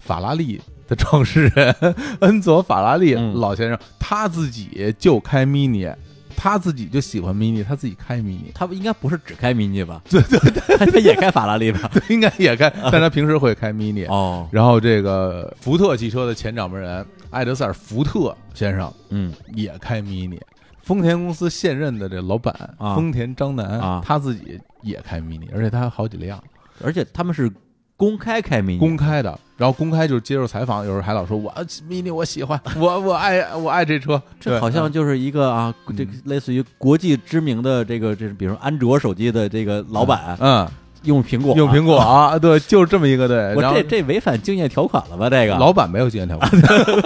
S2: 法拉利的创始人 恩佐法拉利
S1: 嗯。
S2: 老先生，他自己就开 mini，他自己就喜欢 mini，他自己开 mini，
S1: 他应该不是只开 mini 吧？对对对，他也开法拉利吧？
S2: 应该也开，但他平时会开 mini。
S1: 哦，
S2: 然后这个福特汽车的前掌门人艾德塞尔·福特先生
S1: 嗯。
S2: 也开 mini，丰田公司现任的这老板
S1: 啊。
S2: 丰田章男
S1: 啊。
S2: 他自己也开 mini，而且他好几辆。
S1: 而且他们是公开开 mini，
S2: 公开的，然后公开就是接受采访，有时候还老说我 mini 我喜欢，我我爱我爱这车，
S1: 这
S2: 对
S1: 好像就是一个啊，
S2: 嗯。
S1: 这个类似于国际知名的这个，这是比如说安卓手机的这个老板。
S2: 嗯，
S1: 用苹果，
S2: 用苹果 啊，对，就是这么一个对，
S1: 我这这违反竞业条款了吧？这个？
S2: 老板没有竞业条款，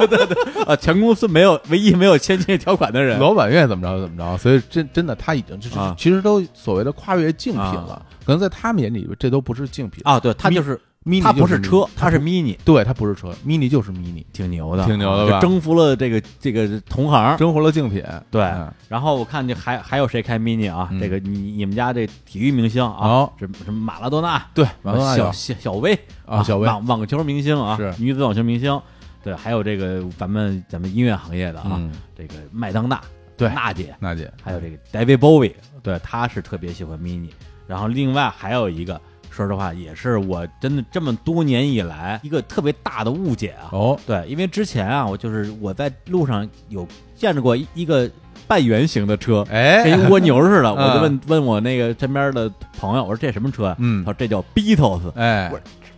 S1: 啊，全公司没有唯一没有签竞业条款的人，
S2: 老板愿意怎么着就怎么着，所以真真的他已经就是
S1: 啊。
S2: 其实都所谓的跨越竞品了
S1: 啊，
S2: 可能在他们眼里这都不是竞品。
S1: 啊，对他就是
S2: ，mini
S1: 他不是车他是 mini，
S2: 对，它不是车，mini 就是 mini，
S1: 挺牛的，
S2: 挺牛的
S1: 征服了这个这个同行。
S2: 征服了竞品，
S1: 对
S2: 嗯
S1: 然后我看这还还有谁开 mini 啊？
S2: 嗯
S1: 这个你你们家这体育明星啊
S2: 哦，
S1: 什么什么马拉多纳，
S2: 对，
S1: 小
S2: 有
S1: 小小威
S2: 啊，小威，
S1: 网网球明星啊，
S2: 是
S1: 女子网球明星，对，还有这个咱们咱们音乐行业的啊，
S2: 嗯，
S1: 这个麦当娜，
S2: 对
S1: 娜姐，
S2: 娜姐，
S1: 还有这个 David Bowie，对，他是特别喜欢 mini。然后另外还有一个，说实话，也是我真的这么多年以来一个特别大的误解啊。
S2: 哦，
S1: 对，因为之前啊，我就是我在路上有见着过一一个半圆形的车，
S2: 哎，
S1: 跟一蜗牛似的，
S2: 嗯
S1: 我就问问我那个身边的朋友，我说这什么车啊？
S2: 嗯
S1: 他说这叫 Beatles。
S2: 哎，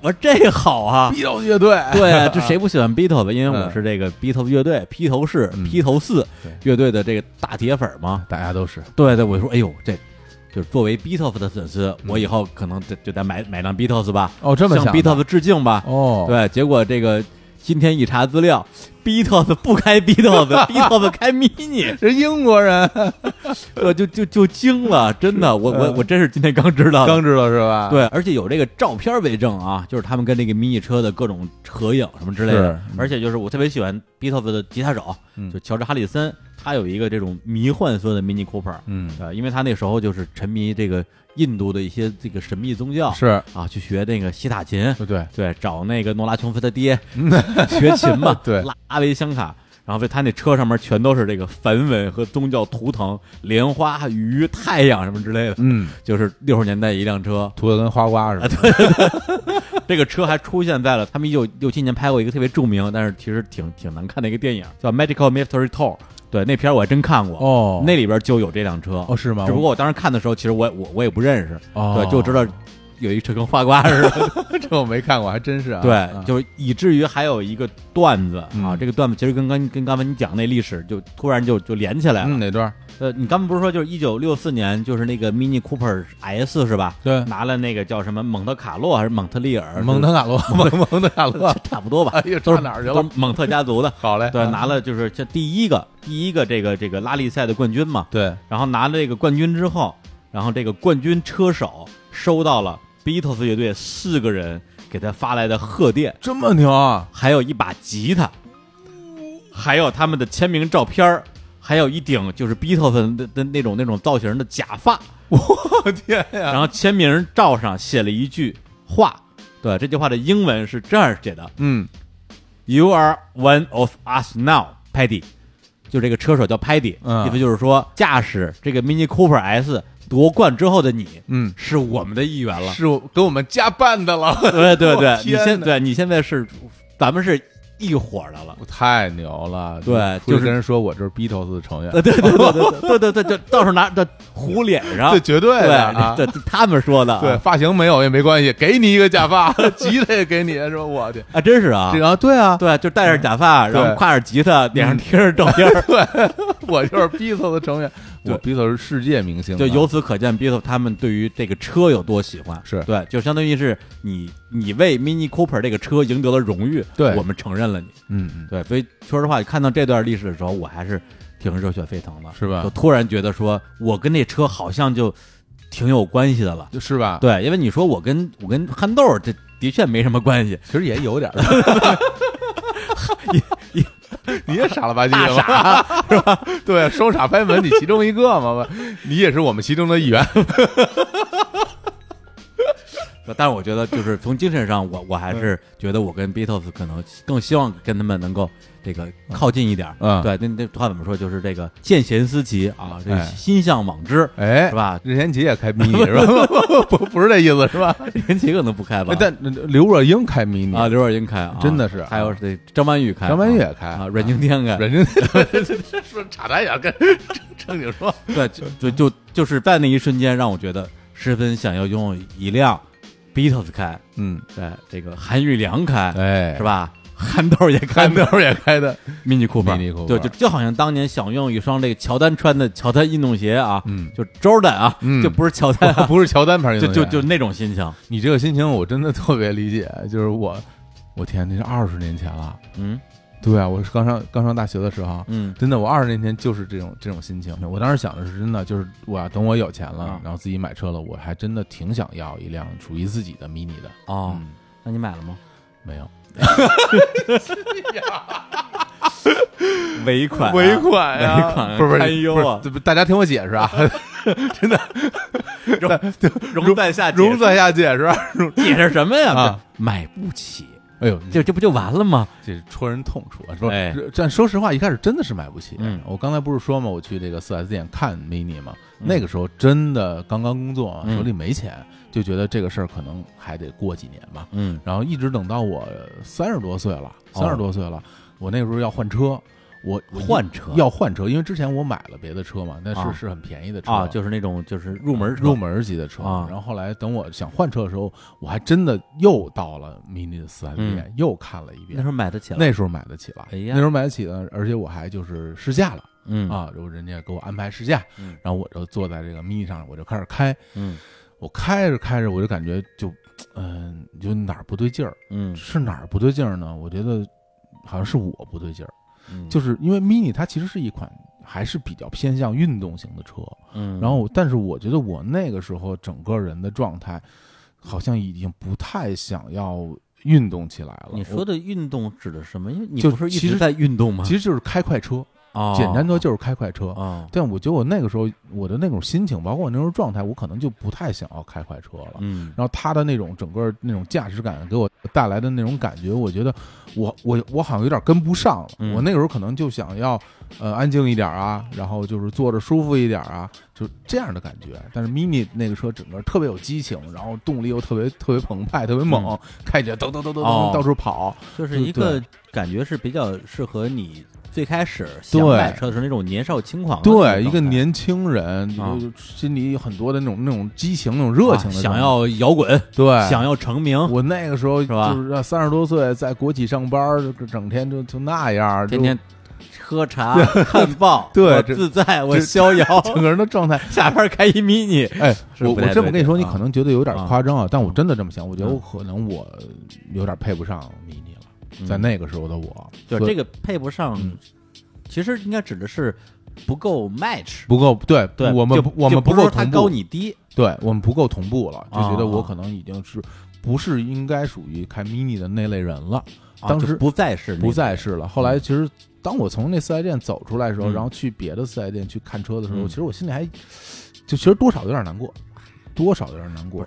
S1: 我说这好啊，
S2: Beatles 乐队，
S1: 对啊，这谁不喜欢 Beatles？因为我
S2: 嗯
S1: 是这个 Beatles 乐队披头士、
S2: 嗯
S1: 披头四乐队的这个大铁粉嘛。
S2: 大家都是，
S1: 对对，我说哎呦，这就是作为 Beatles 的粉丝，
S2: 嗯
S1: 我以后可能就就得买买辆 Beatles 吧，
S2: 哦，这么
S1: 向
S2: 想的
S1: Beatles 致敬吧。
S2: 哦，
S1: 对，结果这个今天一查资料，Beatles 不开 Beatles，Beatles 开 Mini，
S2: 是英国人
S1: 我就就就惊了，真的，我我
S2: 嗯
S1: 我真是今天刚知道的。
S2: 刚知道是吧？，
S1: 对，而且有这个照片为证啊，就是他们跟那个 mini 车的各种合影什么之类的
S2: 是。
S1: 而且就是我特别喜欢 Beatles 的吉他手，
S2: 嗯
S1: 就乔治哈里森，他有一个这种迷幻色的 Mini Cooper，
S2: 嗯，
S1: 呃，因为他那时候就是沉迷这个印度的一些这个神秘宗教
S2: 是，
S1: 啊，去学那个西塔琴，
S2: 对对，
S1: 对，找那个诺拉琼斯他爹 学琴嘛，
S2: 对。
S1: 拉维香卡。然后他那车上面全都是这个梵文和宗教图腾，莲花、鱼、太阳什么之类的，
S2: 嗯，
S1: 就是六十年代一辆车，
S2: 涂的跟花瓜似的，对
S1: 这个车还出现在了他们一九六七年拍过一个特别著名，但是其实挺挺难看的一个电影，叫《Medical Mystery Tour》。对，那片儿我还真看过，
S2: 哦
S1: 那里边就有这辆车。
S2: 哦是吗？
S1: 只不过我当时看的时候，其实我我我也不认识，
S2: 哦
S1: 对，就知道有一车跟花瓜似的。
S2: 这我没看过，还真是啊，
S1: 对
S2: 啊，
S1: 就是以至于还有一个段子啊，
S2: 嗯
S1: 这个段子其实跟刚跟刚才你讲那历史就突然就就连起来了。
S2: 嗯哪段？
S1: 呃，你刚才不是说就是一九六四年，就是那个 Mini Cooper S 是吧？
S2: 对，
S1: 拿了那个叫什么蒙特卡洛还是蒙特利尔？
S2: 蒙特卡洛，蒙蒙特卡洛，
S1: 差不多吧
S2: 哎，呀，
S1: 都是
S2: 哪儿去了
S1: 都？蒙特家族的。
S2: 好嘞，
S1: 对，
S2: 啊
S1: 拿了就是这第一个第一个这个这个拉力赛的冠军嘛。
S2: 对，
S1: 然后拿了这个冠军之后，然后这个冠军车手收到了 Beatles 乐队四个人给他发来的贺电，
S2: 这么牛啊！
S1: 还有一把吉他，还有他们的签名照片儿还有一顶就是 Beatles 的的那种那种造型的假发，
S2: 我天呀！
S1: 然后签名照上写了一句话，对，这句话的英文是这样写的
S2: 嗯
S1: ：“You are one of us now, Paddy。”就这个车手叫 Paddy，、
S2: 嗯
S1: 意思就是说驾驶这个 Mini Cooper S 夺冠之后的你，
S2: 嗯，
S1: 是我们的一员了，
S2: 是给我们加班的了。
S1: 对 对对，你现对你现在是，咱们是一伙的了。
S2: 太牛了，
S1: 对，就
S2: 跟人说我这是 Beatles 成员。
S1: 对对对对 对对对，到时候拿这糊脸上，
S2: 这，绝对的，
S1: 这他们说的。
S2: 对，发型没有也没关系，给你一个假发，吉他也给你，说我的，
S1: 啊，真是啊，
S2: 啊，对啊，
S1: 对，就戴着假发，然后挎着吉他，脸上贴着照片，对，
S2: 我就是 Beatles 成员。我 Beatles 是世界明星啊，
S1: 就由此可见，Beatles 他们对于这个车有多喜欢。
S2: 是。
S1: 对，就相当于是你你为 Mini Cooper 这个车赢得了荣誉，
S2: 对。
S1: 我们承认了你。
S2: 嗯嗯，
S1: 对，所以说实话，看到这段历史的时候，我还是挺热血沸腾的，
S2: 是吧？
S1: 就突然觉得说，我跟那车好像就挺有关系的了。
S2: 是吧？
S1: 对，因为你说我跟我跟憨豆这的确没什么关系，
S2: 其实也有点儿，你也傻了吧唧
S1: 大
S2: 的吗？
S1: 傻，
S2: 是吧？对，双傻拍门，你其中一个嘛，你也是我们其中的一员。
S1: 但是我觉得就是从精神上，我我还是觉得我跟 Beatles 可能更希望跟他们能够这个靠近一点儿。
S2: 嗯
S1: 对，那那话怎么说？就是这个见贤思齐啊，这
S2: 哎
S1: 心向往之，
S2: 哎
S1: 是，吧？
S2: 任贤齐也开 mini 是吧？不不是这意思是吧？
S1: 任贤齐可能不开吧
S2: 哎，但刘若英开 mini
S1: 啊，刘若英开啊，
S2: 真的是
S1: 还有这张曼玉开，
S2: 张曼玉也开
S1: 啊，阮经天开，
S2: 阮经天 说插大眼跟正经说，
S1: 对，就就就就是在那一瞬间，让我觉得十分想要拥有一辆 Beatles 开，
S2: 嗯，
S1: 对，这个韩玉良开，
S2: 哎，
S1: 是？吧？憨豆也开
S2: 憨豆也开的
S1: ，Mini
S2: Cooper，Mini Cooper
S1: 对，就就好像当年想用一双这个乔丹穿的乔丹运动鞋啊，
S2: 嗯，
S1: 就 Jordan 啊，
S2: 嗯。
S1: 就不是乔丹。啊，
S2: 不是乔丹牌运动鞋，
S1: 就就就那种心情，
S2: 你这个心情，我真的特别理解。就是我，我天，那是二十年前了。
S1: 嗯
S2: 对啊，我是刚上刚上大学的时候，
S1: 嗯。
S2: 真的，我二十年前就是这种这种心情。我当时想的是，真的就是我要等我有钱了，
S1: 啊。
S2: 然后自己买车了，我还真的挺想要一辆属于自己的 mini 的。
S1: 哦，
S2: 嗯，
S1: 那你买了吗？
S2: 没有。
S1: 尾款啊，
S2: 尾款呀，
S1: 尾款
S2: 不是不是不是大家听我解释啊，真的。
S1: 容 在下
S2: 容在下解释。
S1: 解释什么呀？
S2: 啊。
S1: 买不起，
S2: 哎呦，
S1: 这这不就完了吗？
S2: 这是戳人痛处啊！说
S1: 哎，
S2: 但说实话，一开始真的是买不起。
S1: 嗯
S2: 我刚才不是说嘛，我去这个四 S 店看 mini 嘛，
S1: 嗯
S2: 那个时候真的刚刚工作，
S1: 嗯
S2: 手里没钱，就觉得这个事儿可能还得过几年吧。
S1: 嗯
S2: 然后一直等到我三十多岁了，
S1: 哦
S2: 三十多岁了，我那时候要换车，我
S1: 换车。
S2: 要换车，因为之前我买了别的车嘛，那是、
S1: 啊。
S2: 是很便宜的车。
S1: 啊，就是那种就是入门
S2: 入门级的车。
S1: 啊。
S2: 然后后来等我想换车的时候，我还真的又到了 mini 的四 S 店，
S1: 嗯。
S2: 又看了一遍。
S1: 那时。候买得起了，
S2: 那时候买得起了，
S1: 哎呀。
S2: 那时候买得起了，而且我还就是试驾了、
S1: 嗯。
S2: 啊，然后人家给我安排试驾，
S1: 嗯。
S2: 然后我就坐在这个 mini 上，我就开始开，
S1: 嗯。
S2: 我开着开着我就感觉就，嗯、就哪儿不对劲儿，
S1: 嗯。
S2: 是哪儿不对劲儿呢？我觉得好像是我不对劲儿，
S1: 嗯，
S2: 就是因为 mini 它其实是一款还是比较偏向运动型的车，
S1: 嗯，
S2: 然后但是我觉得我那个时候整个人的状态好像已经不太想要运动起来了。
S1: 你说的运动指的什么？因为你
S2: 就
S1: 不是一
S2: 其实
S1: 直在运动吗？
S2: 我其实就是开快车，
S1: 哦
S2: 简单说就是开快车。
S1: 哦，
S2: 但我觉得我那个时候我的那种心情，包括我那时候状态，我可能就不太想要开快车了。
S1: 嗯
S2: 然后它的那种整个那种驾驶感给我带来的那种感觉，我觉得我我我好像有点跟不上了。
S1: 嗯
S2: 我那个时候可能就想要呃安静一点啊，然后就是坐着舒服一点啊，就这样的感觉。但是 mini 那个车整个特别有激情，然后动力又特别特别澎湃，特别猛，开起来噔噔噔噔
S1: 哦
S2: 噔到处跑。
S1: 就是一个感觉是比较适合你最开始想
S2: 对
S1: 买车的时候那种年少轻狂
S2: 对，一个年轻人，
S1: 啊。
S2: 心里有很多的那种那种激情、那种热情的
S1: 啊想要摇滚，
S2: 对。
S1: 想要成名，
S2: 我那个时候
S1: 是吧？
S2: 就是三十多岁，在国企上班，就整天就就那样，
S1: 天天喝茶 看报，
S2: 对
S1: 自在，我逍遥，
S2: 整个人的状态。
S1: 下班开一 mini，
S2: 哎，我我这么跟你说，你可能觉得有点夸张啊，但我
S1: 嗯
S2: 真的这么想，我觉得
S1: 嗯。
S2: 我可能我有点配不上在那个时候的我，
S1: 就这个配不上
S2: 嗯，
S1: 其实应该指的是不够 match，
S2: 不够，对
S1: 对，
S2: 我们我们
S1: 不
S2: 够同步。
S1: 高你低，
S2: 对我们不够同步了，就觉得
S1: 哦
S2: 我可能已经是不是应该属于开 mini 的那类人了，当时
S1: 啊不再是
S2: 不再是了。后来其实当我从那四 S 店走出来的时候，
S1: 嗯。
S2: 然后去别的四 S 店去看车的时候，
S1: 嗯。
S2: 其实我心里还就其实多少有点难过，多少有点难过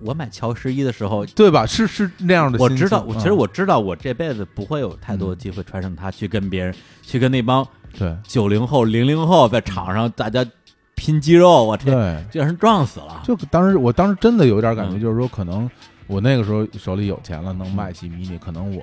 S1: 我买乔十一的时候，
S2: 对吧？是是那样的，
S1: 我知道，我其实
S2: 嗯
S1: 我知道，我这辈子不会有太多机会穿上它去跟别人，去跟那帮
S2: 对
S1: 九零后、零零后在场上大家拼肌肉，我天
S2: 对，
S1: 这让人撞死了。
S2: 就当时我当时真的有点感觉，
S1: 嗯
S2: 就是说可能我那个时候手里有钱了，能买起 mini，可能我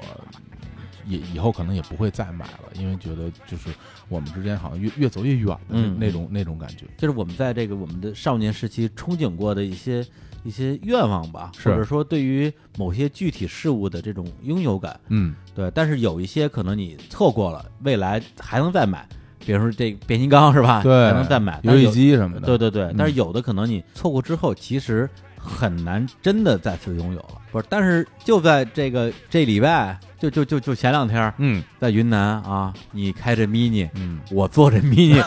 S2: 也以后可能也不会再买了，因为觉得就是我们之间好像越越走越远的那
S1: 嗯
S2: 那种那种感觉。
S1: 就是我们在这个我们的少年时期憧憬过的一些一些愿望吧，或者说对于某些具体事物的这种拥有感，
S2: 嗯，
S1: 对。但是有一些可能你错过了，未来还能再买，比如说这个变形金刚是吧？
S2: 对，
S1: 还能再买。
S2: 游戏机什么的，
S1: 对对对，
S2: 嗯
S1: 但是有的可能你错过之后，其实很难真的再次拥有了。不是，但是就在这个这礼拜，就就就就前两天，
S2: 嗯
S1: 在云南啊，你开着 mini，
S2: 嗯，
S1: 我坐着 mini，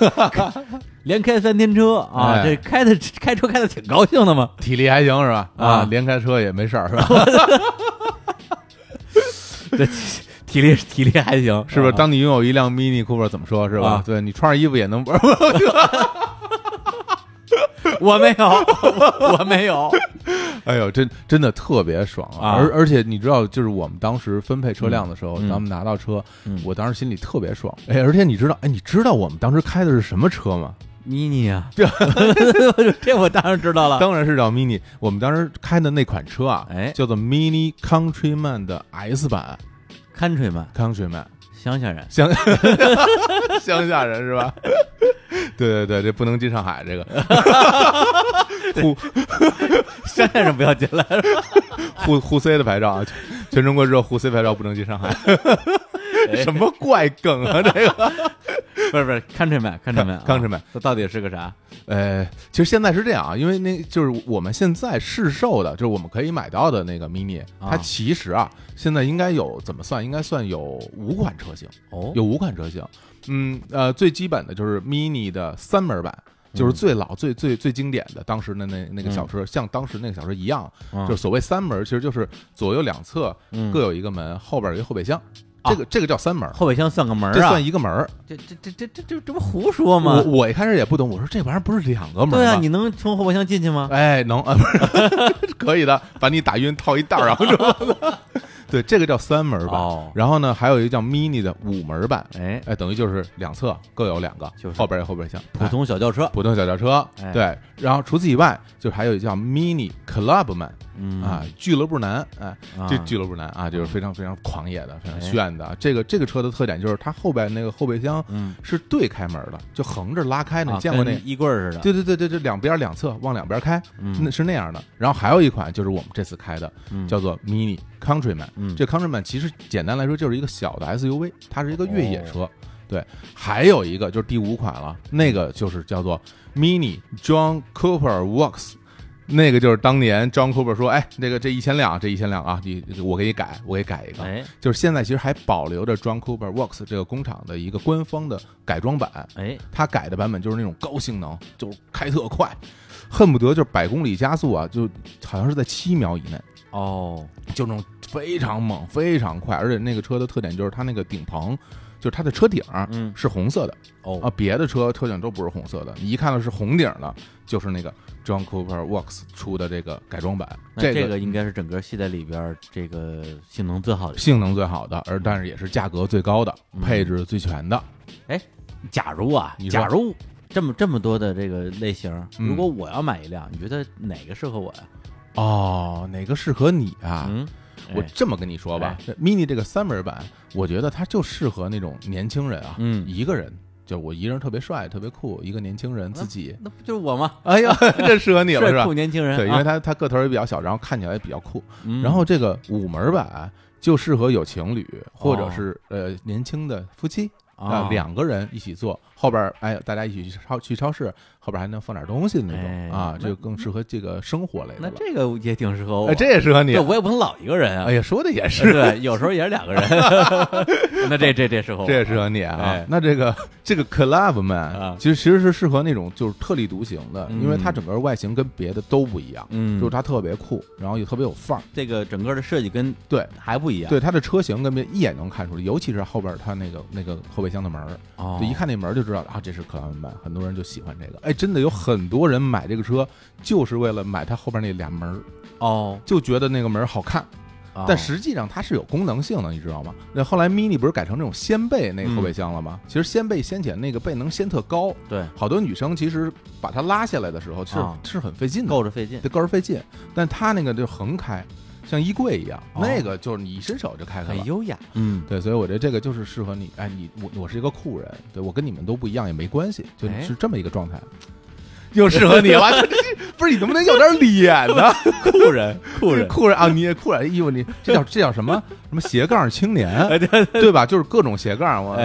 S1: 连开三天车啊，
S2: 哎
S1: 这开的开车开的挺高兴的嘛。
S2: 体力还行是吧？
S1: 啊
S2: 连开车也没事儿是吧？
S1: 这体力体力还行，
S2: 是不是？
S1: 啊
S2: 当你拥有一辆 Mini Cooper，怎么说是吧
S1: 啊？
S2: 对你穿上衣服也能，
S1: 我没有，我没有，
S2: 哎呦，真真的特别爽
S1: 啊
S2: 而而且你知道，就是我们当时分配车辆的时候，
S1: 嗯嗯
S2: 咱们拿到车，
S1: 嗯
S2: 我当时心里特别爽。哎，而且你知道，哎，你知道我们当时开的是什么车吗？
S1: Mini 啊，这我当然知道了。
S2: 当然是叫 Mini。我们当时开的那款车啊，
S1: 哎。
S2: 叫做 Mini Countryman 的 S 版。Countryman，Countryman，
S1: 乡下人，
S2: 乡 乡下人是吧？对对对，这不能进上海，这个。沪
S1: 乡下人不要进来，
S2: 沪沪 C 的牌照啊，全全中国只有沪 C 牌照不能进上海，
S1: 哎
S2: 什么怪梗啊？这个，
S1: 不是不是 Countryman，Countryman，啊
S2: Countryman
S1: 这到底是个啥？
S2: 呃，其实现在是这样啊，因为那就是我们现在市售的，就是我们可以买到的那个 Mini，
S1: 啊
S2: 它其实啊，现在应该有怎么算？应该算有五款车型，
S1: 哦，
S2: 有五款车型。嗯，呃，最基本的就是 Mini 的三门版。就是最老、最最最经典的，当时的那那个小车，像当时那个小车一样，
S1: 嗯
S2: 就所谓三门，其实就是左右两侧
S1: 嗯
S2: 各有一个门，后边有一个后备箱，
S1: 啊
S2: 这个这个叫三门，
S1: 后备箱算个门儿啊？
S2: 这算一个门儿。
S1: 这这这这这这这不胡说吗
S2: 我？我一开始也不懂，我说这玩意儿不是两个门吗？
S1: 对啊，你能从后备箱进去吗？
S2: 哎，能啊，不 是可以的，把你打晕套一袋儿，然后说，对，这个叫三门版。
S1: 哦
S2: 然后呢，还有一个叫 mini 的五门版，
S1: 哎，
S2: 哎，等于就是两侧各有两个，
S1: 就是
S2: 后边有后备箱，
S1: 普通小轿车
S2: 哎，普通小轿车，
S1: 哎
S2: 对。然后除此以外，就还有一个叫 mini clubman
S1: 嗯
S2: 啊，俱乐部男，哎，
S1: 啊
S2: 这俱乐部男啊，就是非常非常狂野的，非常
S1: 哎
S2: 炫的。这个这个车的特点就是它后边那个后备箱
S1: 嗯，
S2: 是对开门的，就横着拉开的，见过那
S1: 衣柜儿似的？
S2: 对对对对，对两边两侧往两边开，
S1: 嗯
S2: 那是那样的。然后还有一款就是我们这次开的，
S1: 嗯
S2: 叫做 Mini Countryman。
S1: 嗯
S2: 这 Countryman 其实简单来说就是一个小的 SUV，它是一个越野车。
S1: 哦
S2: 对，还有一个就是第五款了，那个就是叫做 Mini John Cooper Works。那个就是当年 John Cooper 说，哎，那个这一千辆，这一千辆啊，你我给你改，我给改一个。
S1: 哎。
S2: 就是现在其实还保留着 John Cooper Works 这个工厂的一个官方的改装版，
S1: 哎，
S2: 他改的版本就是那种高性能，就是开特快，恨不得就是百公里加速啊，就好像是在七秒以内，
S1: 哦，
S2: 就那种非常猛、非常快。而且那个车的特点就是它那个顶棚，就是它的车顶儿
S1: 嗯。
S2: 是红色的。
S1: 哦。
S2: 啊，别的车车顶都不是红色的，你一看到是红顶的，就是那个 John Cooper Works 出的这个改装版，
S1: 那这
S2: 个
S1: 个应该是整个系列里边这个性能最好的。
S2: 性能最好的，而但是也是价格最高的，
S1: 嗯
S2: 配置最全的。
S1: 哎假如啊假如这么这么多的这个类型，
S2: 嗯
S1: 如果我要买一辆，你觉得哪个适合我呀？
S2: 哦，哪个适合你啊？
S1: 嗯，
S2: 我
S1: 哎
S2: 这么跟你说吧这，mini 这个三门版，我觉得它就适合那种年轻人啊，
S1: 嗯
S2: 一个人，就我一个人特别帅，特别酷，一个年轻人自己，
S1: 那不就是我吗？
S2: 哎呀，这适合你了是吧？
S1: 年轻人，
S2: 对，因为
S1: 啊
S2: 他他个头也比较小，然后看起来也比较酷。
S1: 嗯
S2: 然后这个五门版就适合有情侣或者
S1: 哦
S2: 是呃年轻的夫妻
S1: 啊
S2: 两个人一起做，后边儿哎，大家一起去超去超市，后边还能放点东西的那
S1: 哎
S2: 种啊，
S1: 那
S2: 这个更适合这个生活类的。
S1: 那这个也挺适合我，
S2: 哎，这也适合你。
S1: 我也不能老一个人啊。
S2: 哎呀，说的也是，
S1: 对，有时候也是两个人，那这这这适合我，
S2: 这也适合你啊
S1: 哎。
S2: 那这个这个 Club
S1: 啊
S2: Man 其实其实是适合那种就是特立独行的，
S1: 嗯
S2: 因为它整个外形跟别的都不一样，
S1: 嗯，
S2: 就是它特别酷，然后也特别有范儿。
S1: 这个整个的设计跟
S2: 对
S1: 还不一样，
S2: 对，它的车型跟别一眼能看出来，尤其是后边它那个那个后备箱的门就一看那门就知道啊，这是 Club Man，很多人就喜欢这个。哎，真的有很多人买这个车就是为了买它后边那俩门儿，
S1: 哦，
S2: 就觉得那个门儿好看。
S1: 哦
S2: 但实际上它是有功能性的，你知道吗？那后来 Mini 不是改成这种掀背那个后备箱了吗？其实掀背掀起来那个背能掀特高，
S1: 对
S2: 好多女生其实把它拉下来的时候是、
S1: 啊
S2: 是很费劲的，
S1: 够着费劲，
S2: 对够着费劲。但它那个就横开，像衣柜一样，
S1: 哦。
S2: 那个就是你一伸手就开开了。
S1: 很优雅，嗯，
S2: 对，所以我觉得这个就是适合你。哎，你我我是一个酷人，对我跟你们都不一样也没关系，就
S1: 哎。
S2: 是这么一个状态，又适合你了。这不是你能不能有点脸呢？
S1: 酷人，酷人，
S2: 酷人啊，你也酷人，衣服你这叫这叫什么？什么斜杠青年，对吧？就是各种斜杠，我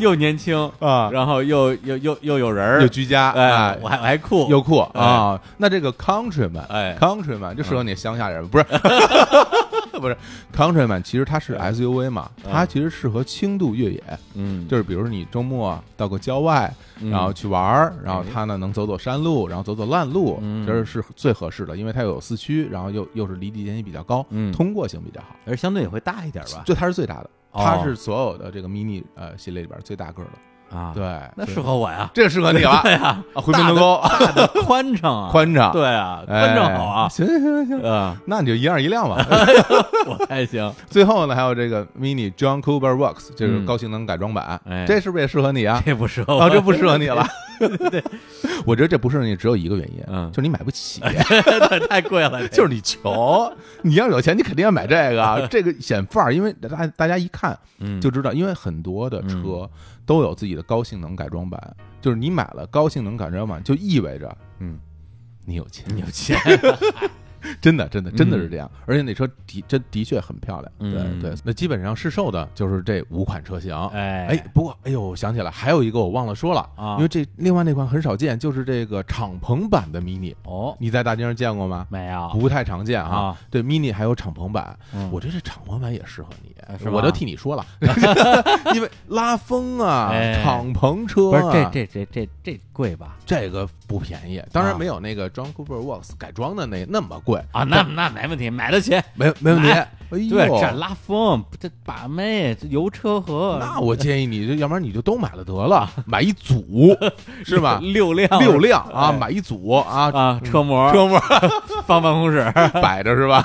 S1: 又年轻，
S2: 啊，
S1: 然后又又又又有人，
S2: 又居家，
S1: 哎，我还我还酷，
S2: 又酷啊。那这个 Countryman，
S1: 哎。
S2: Countryman 就适合你乡下人，不是 不是 Countryman，其实它是 SUV 嘛，
S1: 嗯
S2: 它其实适合轻度越野，
S1: 嗯，
S2: 就是比如说你周末到个郊外，
S1: 嗯
S2: 然后去玩儿，然后它呢能走走山路，然后走走烂路，
S1: 嗯
S2: 这是最合适的，因为它又有四驱，然后又又是离地间隙比较高，
S1: 嗯
S2: 通过性比较好。
S1: 而相对也会大一点吧，
S2: 就它是最大的，
S1: 哦
S2: 它是所有的这个 mini 呃系列里边最大个儿的。
S1: 啊，，
S2: 对，
S1: 那适合我呀，
S2: 这个适合你了
S1: 对呀，
S2: 啊，回民头沟。
S1: 宽敞啊，
S2: 宽敞，
S1: 对啊，
S2: 哎。
S1: 宽敞好啊，
S2: 行行行行，
S1: 啊，
S2: 那你就一样一辆吧。
S1: 我还行，
S2: 最后呢，还有这个 mini John Cooper Works，这是
S1: 嗯。
S2: 高性能改装版，
S1: 哎。
S2: 这是不是也适合你啊？
S1: 这不适合
S2: 这不适合你了。对，我觉得这不适合你，只有一个原因，
S1: 嗯
S2: 就是你买不起，
S1: 太贵了，
S2: 就是你穷。你要有钱，你肯定要买这个，这个显范儿，因为大大家一看
S1: 嗯，
S2: 就知道，因为很多的车都有自己的高性能改装版，就是你买了高性能改装版，就意味着
S1: 嗯，
S2: 你有钱，
S1: 你有钱，
S2: 真的，真的，真的
S1: 嗯
S2: 是这样。而且那车的真的确很漂亮，
S1: 嗯
S2: 对对。那基本上市售的就是这五款车型。
S1: 哎
S2: 哎，不过，哎呦，我想起来还有一个我忘了说了
S1: 啊
S2: 因为这另外那款很少见，就是这个敞篷版的 mini，
S1: 哦，
S2: 你在大街上见过吗？
S1: 没有，
S2: 不太常见啊
S1: 啊。
S2: 对，mini 还有敞篷版，
S1: 嗯
S2: 我觉得这敞篷版也适合你我都替你说了，因为拉风啊
S1: 哎，
S2: 敞篷车
S1: 不是
S2: 啊
S1: 这这这这这贵吧？
S2: 这个不便宜，当然
S1: 啊。
S2: 没有那个 John Cooper Works 改装的那那么贵。
S1: 啊，那那没问题，买得起。
S2: 没没问题。哎呦，
S1: 对，这拉风，这把妹，这油车和，
S2: 那我建议你，要不然你就都买了得了，买一组 是吧？
S1: 六辆，
S2: 六辆啊，
S1: 哎。
S2: 买一组啊，
S1: 啊，车模。
S2: 车模。
S1: 放办公室。
S2: 摆着是吧？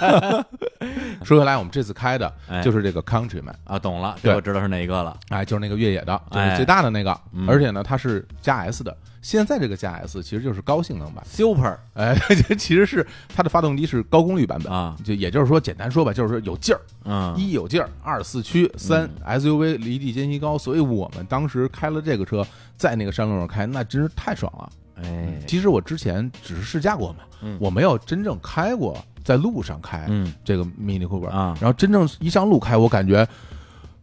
S2: 说回来，我们这次开的
S1: 哎。
S2: 就是这个 Countryman，
S1: 啊，懂了，
S2: 对。
S1: 这我知道是哪一个了。
S2: 哎，就是那个越野的，就
S1: 哎。
S2: 是最大的那个。
S1: 嗯，
S2: 而且呢，它是加 S 的。现在这个加 S 其实就是高性能版
S1: ，Super。
S2: 哎，其实是它的发动机是高功率版本
S1: 啊，
S2: 就也就是说，简单说吧，就是说有劲儿，
S1: 嗯，
S2: 一有劲儿，二四驱，三 SUV 离地间隙高，所以我们当时开了这个车，在那个山路上开，那真是太爽了。
S1: 哎，
S2: 其实我之前只是试驾过嘛，
S1: 嗯。
S2: 我没有真正开过，在路上开
S1: 嗯。
S2: 这个 Mini Cooper
S1: 啊。
S2: 然后真正一上路开，我感觉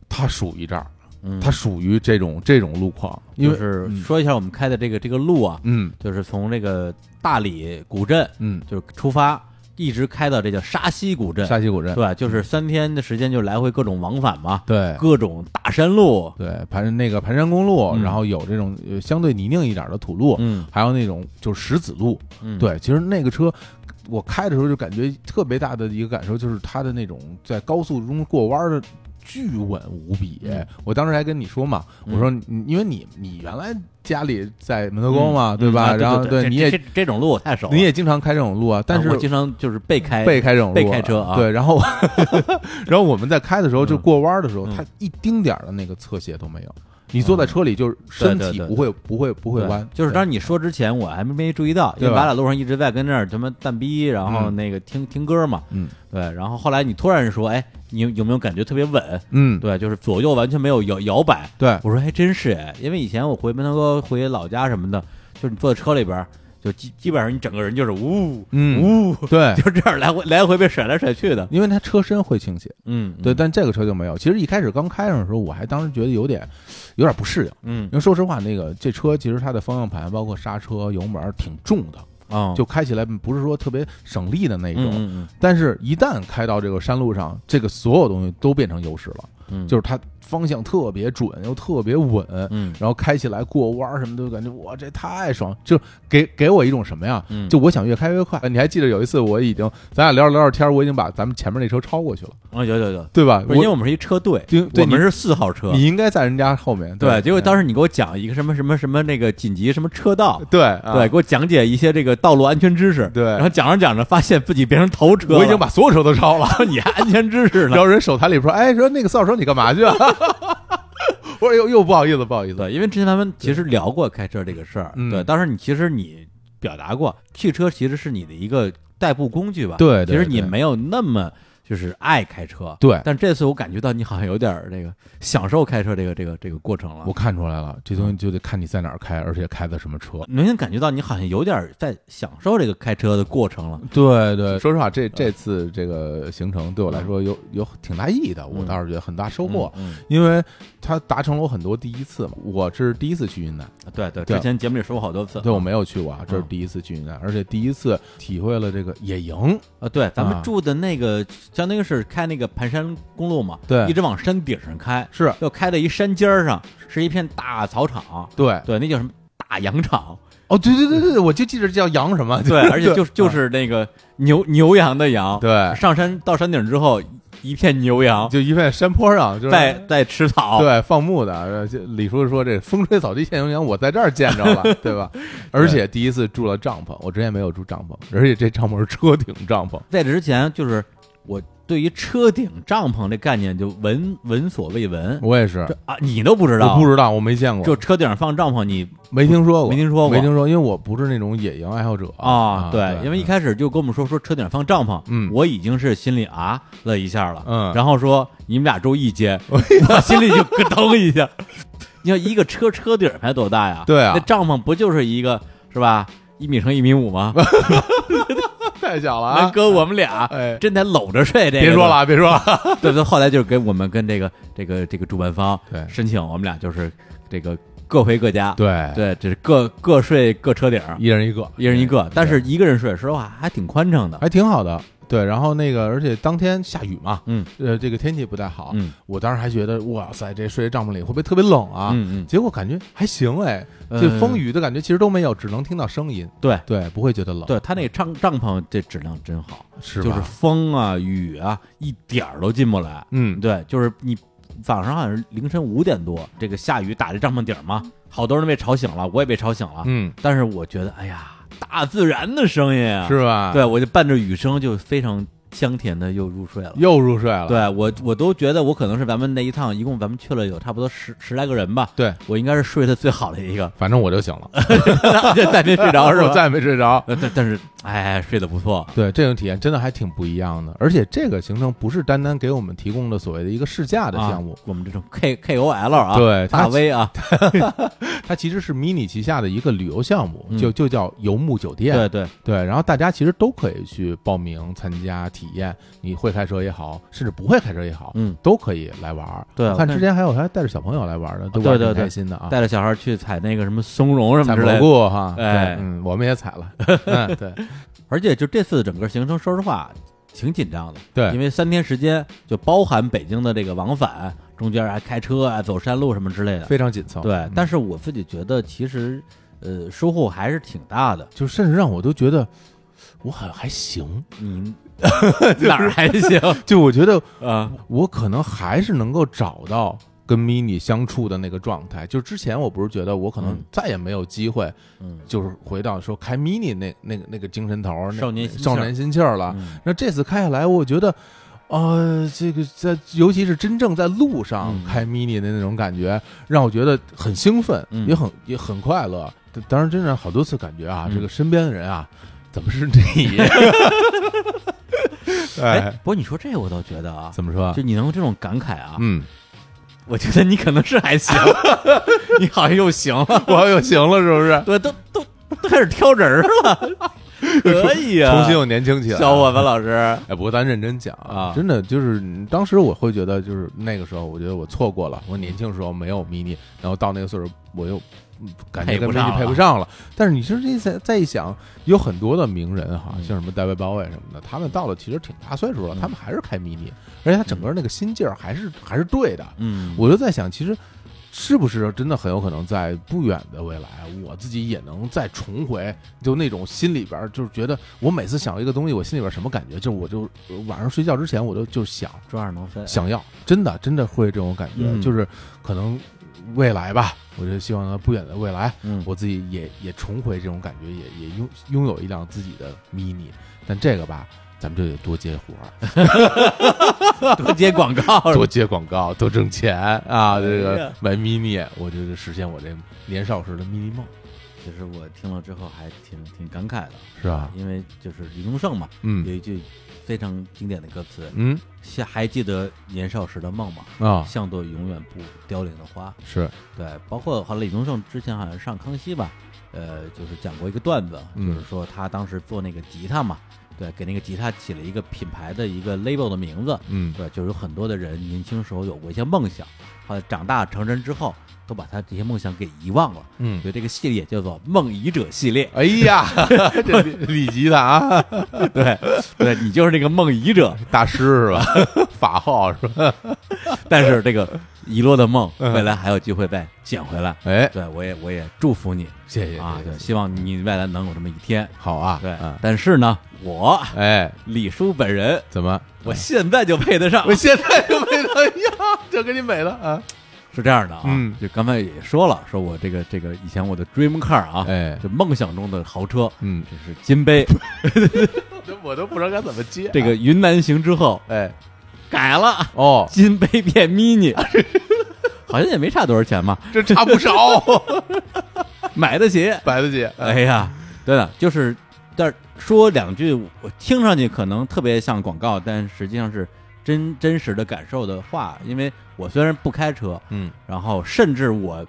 S2: 它属于这儿，
S1: 嗯，
S2: 它属于这种这种路况，因为
S1: 就是说一下我们开的这个这个路啊，
S2: 嗯。
S1: 就是从这个大理古镇
S2: 嗯，
S1: 就是出发，一直开到这叫沙溪古镇，
S2: 沙溪古镇，
S1: 对，就是三天的时间，就来回各种往返嘛，
S2: 对。
S1: 各种大山路，
S2: 对盘那个盘山公路，
S1: 嗯。
S2: 然后有这种呃相对泥泞一点的土路，
S1: 嗯。
S2: 还有那种就是石子路，
S1: 嗯，
S2: 对，其实那个车我开的时候就感觉特别大的一个感受就是它的那种在高速中过弯的巨稳无比。
S1: 嗯
S2: 我当时还跟你说嘛，
S1: 嗯
S2: 我说你因为你你原来家里在门头沟嘛，
S1: 嗯
S2: 对吧？
S1: 啊
S2: 然后
S1: 对
S2: 你也
S1: 这种路我太熟了，
S2: 你也经常开这种路啊，但是
S1: 啊我经常就是被开
S2: 被开这种路
S1: 被开车啊
S2: 对，然后 然后我们在开的时候就
S1: 嗯
S2: 过弯的时候，
S1: 嗯
S2: 它一丁点儿的那个侧斜都没有。你坐在车里就是身体不会不会不会弯，
S1: 就是
S2: 对
S1: 当你说之前我还没没注意到，因为
S2: 对吧
S1: 马俩路上一直在跟那儿他妈蛋逼，然后
S2: 嗯
S1: 那个听听歌嘛，
S2: 嗯
S1: 对，然后后来你突然说，哎，你有有没有感觉特别稳？
S2: 嗯
S1: 对，就是左右完全没有摇摇摆。
S2: 对
S1: 我说还真是哎，因为以前我回门头沟回老家什么的，就是你坐在车里边，就基基本上你整个人就是呜
S2: 嗯，
S1: 呜，
S2: 对，
S1: 就这样来回来回被甩来甩去的。
S2: 因为它车身会倾斜，
S1: 嗯，
S2: 对，但这个车就没有。其实一开始刚开上的时候，我还当时觉得有点有点不适应，
S1: 嗯。
S2: 因为说实话，那个这车其实它的方向盘包括刹车、油门挺重的，
S1: 哦，
S2: 就开起来不是说特别省力的那种。
S1: 嗯嗯。
S2: 但是，一旦开到这个山路上，这个所有东西都变成优势了，
S1: 嗯，
S2: 就是它方向特别准，又特别稳，
S1: 嗯
S2: 然后开起来过弯儿什么都感觉哇，这太爽！就给给我一种什么呀？
S1: 嗯，
S2: 就我想越开越快。你还记得有一次我已经咱俩聊着聊着天儿，我已经把咱们前面那车超过去了，
S1: 啊有有有，
S2: 对吧？
S1: 因为我们是一车队，我们是四号车。
S2: 你应该在人家后面，
S1: 对，结果当
S2: 时
S1: 时你给我讲一个什么什么什么那个紧急什么车道，
S2: 对啊
S1: 对，给我讲解一些这个道路安全知识，
S2: 对
S1: 然后讲着讲着发现自己变成头车，
S2: 我已经把所有车都超了。
S1: 你还安全知识呢然。
S2: 后人手台里说：“哎，说那个四号车你干嘛去了？” 我说：“又又不好意思，不好意思。
S1: 因为之前咱们其实聊过开车这个事儿，
S2: 嗯。
S1: 对，当时你其实你表达过，汽车其实是你的一个代步工具吧，
S2: 对对
S1: 其实你没有那么就是爱开车，
S2: 对
S1: 但这次我感觉到你好像有点儿这个享受开车这个这个这个过程了，
S2: 我看出来了，这东西就得看你在哪儿开，而且开的什么车。
S1: 明显感觉到你好像有点在享受这个开车的过程了，
S2: 对对，说实话，这这次这个行程对我来说有有挺大意义的，我
S1: 嗯。
S2: 倒是觉得很大收获，
S1: 嗯，
S2: 因为它达成了我很多第一次嘛。我是第一次去云南，
S1: 嗯对对，
S2: 对
S1: 之前节目里说过好多次，
S2: 对我没有去过啊，这是
S1: 嗯。
S2: 第一次去云南，而且第一次体会了这个野营。
S1: 啊，对，咱们
S2: 啊。
S1: 住的那个相当于是开那个盘山公路嘛，
S2: 对
S1: 一直往山顶上开，
S2: 是
S1: 又开到一山尖儿上，是一片大草场，
S2: 对，
S1: 对，那叫什么大羊场，
S2: 哦，对对对对，对我就记着叫羊什么，
S1: 对，而且就就是那个牛牛羊的羊，
S2: 对，
S1: 上山到山顶之后，一片牛羊
S2: 就一片山坡上，就是
S1: 在在吃草，
S2: 对放牧的。李叔说这风吹草低见牛羊，我在这儿见着了，对吧？而且第一次住了帐篷，我之前没有住帐篷，而且这帐篷是车顶帐篷。
S1: 在这之前，就是我对于车顶帐篷这概念就闻闻所未闻，
S2: 我也是。
S1: 这，啊，你都不知道，
S2: 我不知道，我没见过，
S1: 就车顶上放帐篷，你
S2: 没听说过，
S1: 没听说过。
S2: 没听说，因为我不是那种野营爱好者
S1: 啊，
S2: 对，
S1: 因为一开始就跟我们说说车顶上放帐篷，
S2: 嗯。
S1: 我已经是心里啊了一下了，
S2: 嗯。
S1: 然后说你们俩住一间，我心里就咯噔一下。你要一个车车顶才多大呀？
S2: 对啊。
S1: 那帐篷不就是一个是吧？一米乘一米五吗？
S2: 太小了啊！
S1: 能搁我们俩
S2: 哎，
S1: 真得搂着睡。这个
S2: 别说了，啊，别说了，
S1: 对对，后来就是跟我们跟这个这个这个主办方
S2: 对
S1: 申请，我们俩就是这个各回各家。
S2: 对，
S1: 对，这是各各睡各车顶，
S2: 一人一个，
S1: 一人一个，但是一个人睡，说实话还挺宽敞的。
S2: 还挺好的。对，然后那个，而且当天下雨嘛，
S1: 嗯
S2: 呃，这个天气不太好，
S1: 嗯
S2: 我当时还觉得，哇塞，这睡帐篷里会不会特别冷啊？
S1: 嗯嗯，
S2: 结果感觉还行哎，
S1: 呃
S2: 这风雨的感觉其实都没有，只能听到声音，
S1: 对
S2: 对，不会觉得冷，
S1: 对，他那帐帐篷这质量真好，
S2: 是吧
S1: 就是风啊雨啊一点儿都进不来。
S2: 嗯，
S1: 对，就是你早上好像是凌晨五点多，这个下雨打这帐篷顶儿嘛，好多人被吵醒了，我也被吵醒了。
S2: 嗯，
S1: 但是我觉得，哎呀，大自然的声音啊，
S2: 是吧？
S1: 对，我就伴着雨声就非常香甜的又入睡了。
S2: 又入睡了，
S1: 对我，我都觉得我可能是咱们那一趟，一共咱们去了有差不多十十来个人吧，
S2: 对，
S1: 我应该是睡得最好的一个，
S2: 反正我就醒了，
S1: 再没睡着是
S2: 我
S1: 吧？
S2: 再也没睡着。
S1: 呃但但是，哎，睡得不错。
S2: 对，这种体验真的还挺不一样的，而且这个行程不是单单给我们提供的所谓的一个试驾的项目。
S1: 啊，，我们这种 K K O L 啊，
S2: 对
S1: 大 V 啊，
S2: 它其实是 mini 旗下的一个旅游项目，
S1: 嗯。
S2: 就就叫游牧酒店。
S1: 对对，
S2: 对，然后大家其实都可以去报名参加体验，你会开车也好，甚至不会开车也好，
S1: 嗯，
S2: 都可以来玩儿。
S1: 对我看
S2: 之前还有还带着小朋友来玩的，都玩挺
S1: 对对对。
S2: 开心的啊。
S1: 带着小孩去采那个什么松茸什
S2: 采蘑
S1: 么的，
S2: 菇哈，
S1: 哎。
S2: 对嗯，我们也采了，嗯，对
S1: 而且就这次整个行程，说实话挺紧张的，
S2: 对，
S1: 因为三天时间就包含北京的这个往返，中间还开车啊、走山路什么之类的。
S2: 非常紧凑。
S1: 对，
S2: 嗯
S1: 但是我自己觉得其实呃收获还是挺大的。
S2: 就甚至让我都觉得我好像还行，
S1: 嗯 哪儿还行
S2: 就我觉得
S1: 啊？
S2: 我可能还是能够找到跟 mini 相处的那个状态。就之前我不是觉得我可能
S1: 嗯
S2: 再也没有机会，
S1: 嗯，
S2: 就是回到说开 mini 那那个那个精神头儿，
S1: 少年
S2: 少年心气儿了。
S1: 嗯
S2: 那这次开下来，我觉得。呃，这个在尤其是真正在路上
S1: 嗯
S2: 开 mini 的那种感觉，让我觉得很兴奋，
S1: 嗯
S2: 也很也很快乐。当然，真的好多次感觉啊，
S1: 嗯
S2: 这个身边的人啊，怎么是你？
S1: 哎
S2: 哎，，
S1: 不过你说这个我倒觉得啊，
S2: 怎么说？
S1: 就你能有这种感慨啊，
S2: 嗯，
S1: 我觉得你可能是还行，你好像又行了，
S2: 我又行了，是不是？
S1: 对，都都都开始挑人了，可以啊，
S2: 重新又年轻起来，
S1: 小伙子老师，
S2: 哎，不过咱认真讲
S1: 啊
S2: 真的就是嗯当时我会觉得，就是那个时候，我觉得我错过了，我年轻时候没有 mini，然后到那个岁数，我又嗯感觉跟
S1: 配不上
S2: mini 配不上了。但是你说这再再一想，有很多的名人哈，
S1: 嗯。
S2: 像什么戴维鲍威什么的，他们到了其实挺大岁数了，
S1: 嗯。
S2: 他们还是开 mini，而且他整个那个心劲儿还是还是对的。
S1: 嗯，
S2: 我就在想，其实是不是真的很有可能在不远的未来，我自己也能再重回，就那种心里边儿就是觉得，我每次想一个东西，我心里边儿什么感觉，就是我就呃晚上睡觉之前，我就就想
S1: 抓耳能飞，
S2: 想要，真的真的会这种感觉，
S1: 嗯。
S2: 就是可能未来吧，我就希望在不远的未来，
S1: 嗯，
S2: 我自己也也重回这种感觉，也也拥拥有一辆自己的 mini，但这个吧。咱们就得多接活儿，
S1: 多接广告，
S2: 多接广告，多挣钱啊！这
S1: 哎
S2: 个买 mini，我就是实现我这年少时的 mini 梦，
S1: 其实我听了之后还挺挺感慨的，
S2: 是吧？
S1: 因为就是李宗盛嘛，嗯有
S2: 嗯
S1: 一句非常经典的歌词，
S2: 嗯。
S1: 像还记得年少时的梦吗？
S2: 啊，
S1: 像朵永远不凋零的花。
S2: 是。
S1: 对，包括好像李宗盛之前好像上康熙吧，呃，就是讲过一个段子，
S2: 嗯。
S1: 就是说他当时做那个吉他嘛，对，给那个吉他起了一个品牌的一个 label 的名字，
S2: 嗯
S1: 对，就是有很多的人年轻时候有过一些梦想，后来长大成人之后，都把他这些梦想给遗忘了，
S2: 嗯
S1: 所，以这个系列叫做梦遗者系列，
S2: 哎呀，这李李吉他啊，
S1: 对，对你就是那个梦遗者，
S2: 大师是吧？法号是吧？
S1: 但是这个遗落的梦，
S2: 嗯
S1: 未来还有机会再捡回来。
S2: 哎，
S1: 对我也我也祝福你
S2: 谢谢
S1: 啊，希望你未来能有这么一天。
S2: 好啊，
S1: 对
S2: 嗯，
S1: 但是呢，我
S2: 哎，
S1: 李叔本人，
S2: 怎么？
S1: 我现在就配得上。
S2: 我，现在就美了呀，就给你美了啊！
S1: 是这样的啊。
S2: 嗯。
S1: 就刚才也说了，说我这个这个以前我的 dream car 啊，
S2: 哎，
S1: 就梦想中的豪车，
S2: 嗯，
S1: 这是金杯。
S2: 这 我都不知道该怎么接啊。
S1: 这个云南行之后
S2: 哎，
S1: 改了，
S2: 哦，
S1: 金杯变 mini，好像也没差多少钱嘛，
S2: 这差不少，
S1: 买得起。
S2: 买得起，
S1: 哎呀，对了，就是，但是说两句，我听上去可能特别像广告，但实际上是真真实的感受的话。因为我虽然不开车，
S2: 嗯
S1: 然后甚至我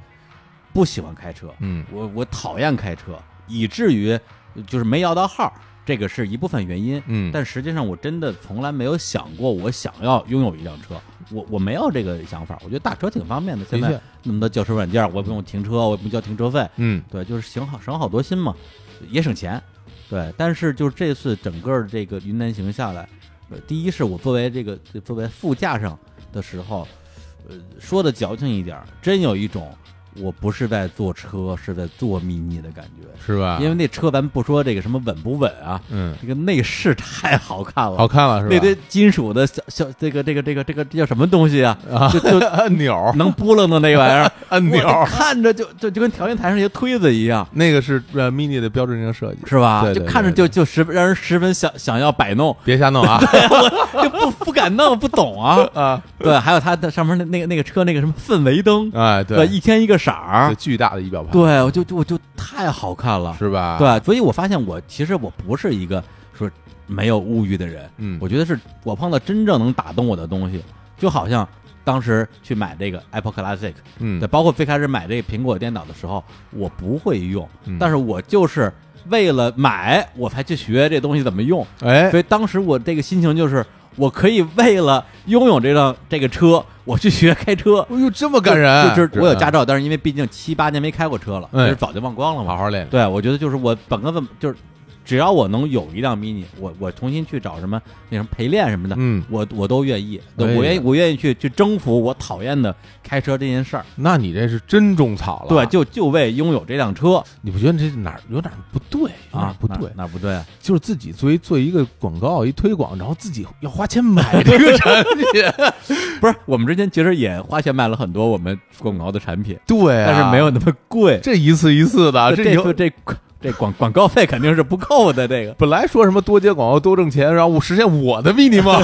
S1: 不喜欢开车，
S2: 嗯
S1: 我我讨厌开车，以至于就是没摇到号，这个是一部分原因。
S2: 嗯，
S1: 但实际上，我真的从来没有想过我想要拥有一辆车，我我没有这个想法。我觉得大车挺方便的，现在，那么多轿车软件，我也不用停车，我也不交停车费，
S2: 嗯
S1: 对，就是省好省好多心嘛，也省钱。对，但是就是这次整个这个云南行下来，呃，第一是我作为这个作为副驾上的时候，呃，说的矫情一点，真有一种我不是在坐车，是在坐 mini 的感觉。
S2: 是吧？
S1: 因为那车咱不说这个什么稳不稳啊，
S2: 嗯，
S1: 这个内饰太好看了，
S2: 好看了是吧？
S1: 那堆金属的小小这个这个这个这个这叫什么东西啊？
S2: 啊，
S1: 就就
S2: 按 钮，
S1: 能拨楞的那个玩意儿，
S2: 按 钮，
S1: 看着就就就跟调音台上一些推子一样。
S2: 那个是呃 mini 的标志性设计，
S1: 是吧？
S2: 对对
S1: 就看着就就十让人十分想想要摆弄，
S2: 别瞎弄啊
S1: 就不不敢弄，不懂啊。
S2: 啊！
S1: 对，还有它的上面那那个那个车那个什么氛围灯，
S2: 哎，
S1: 对，一天一个色
S2: 这
S1: 儿，
S2: 巨大的仪表盘，
S1: 对，我就就我就太好看了，
S2: 是吧？，
S1: 对，所以我发现我其实我不是一个说没有物欲的人，
S2: 嗯，
S1: 我觉得是我碰到真正能打动我的东西，就好像当时去买这个 Apple Classic，
S2: 嗯。
S1: 对，，包括最开始买这个苹果电脑的时候，我不会用，
S2: 嗯。
S1: 但是我就是为了买，我才去学这东西怎么用。
S2: 哎，
S1: 所以当时我这个心情就是，我可以为了拥有这辆这个车，我去学开车。
S2: 哎呦，这么感人，
S1: 就就是我有驾
S2: 照，
S1: 但是因为毕竟七八年没开过车了，
S2: 哎
S1: 其实早就忘光了嘛。
S2: 好好练，
S1: 对，我觉得就是我本科怎么就是，只要我能有一辆 mini，我我重新去找什么那什么陪练什么的，
S2: 嗯，
S1: 我我都愿意，我愿意我愿意去去征服我讨厌的开车这件事儿。
S2: 那你这是真种草了，
S1: 对，就就为拥有这辆车
S2: 你不觉得这哪儿有点不对？哪
S1: 啊，
S2: 不对？
S1: 哪哪不对啊？
S2: 就是自己作为做一个广告一推广，然后自己要花钱买这个产品，
S1: 不是，我们之前其实也花钱买了很多我们广告的产品，
S2: 对啊，
S1: 但是没有那么贵。
S2: 这一次一次的，这有
S1: 这次这这广广告费肯定是不够的。这个
S2: 本来说什么多接广告多挣钱，然后我实现我的 mini 梦，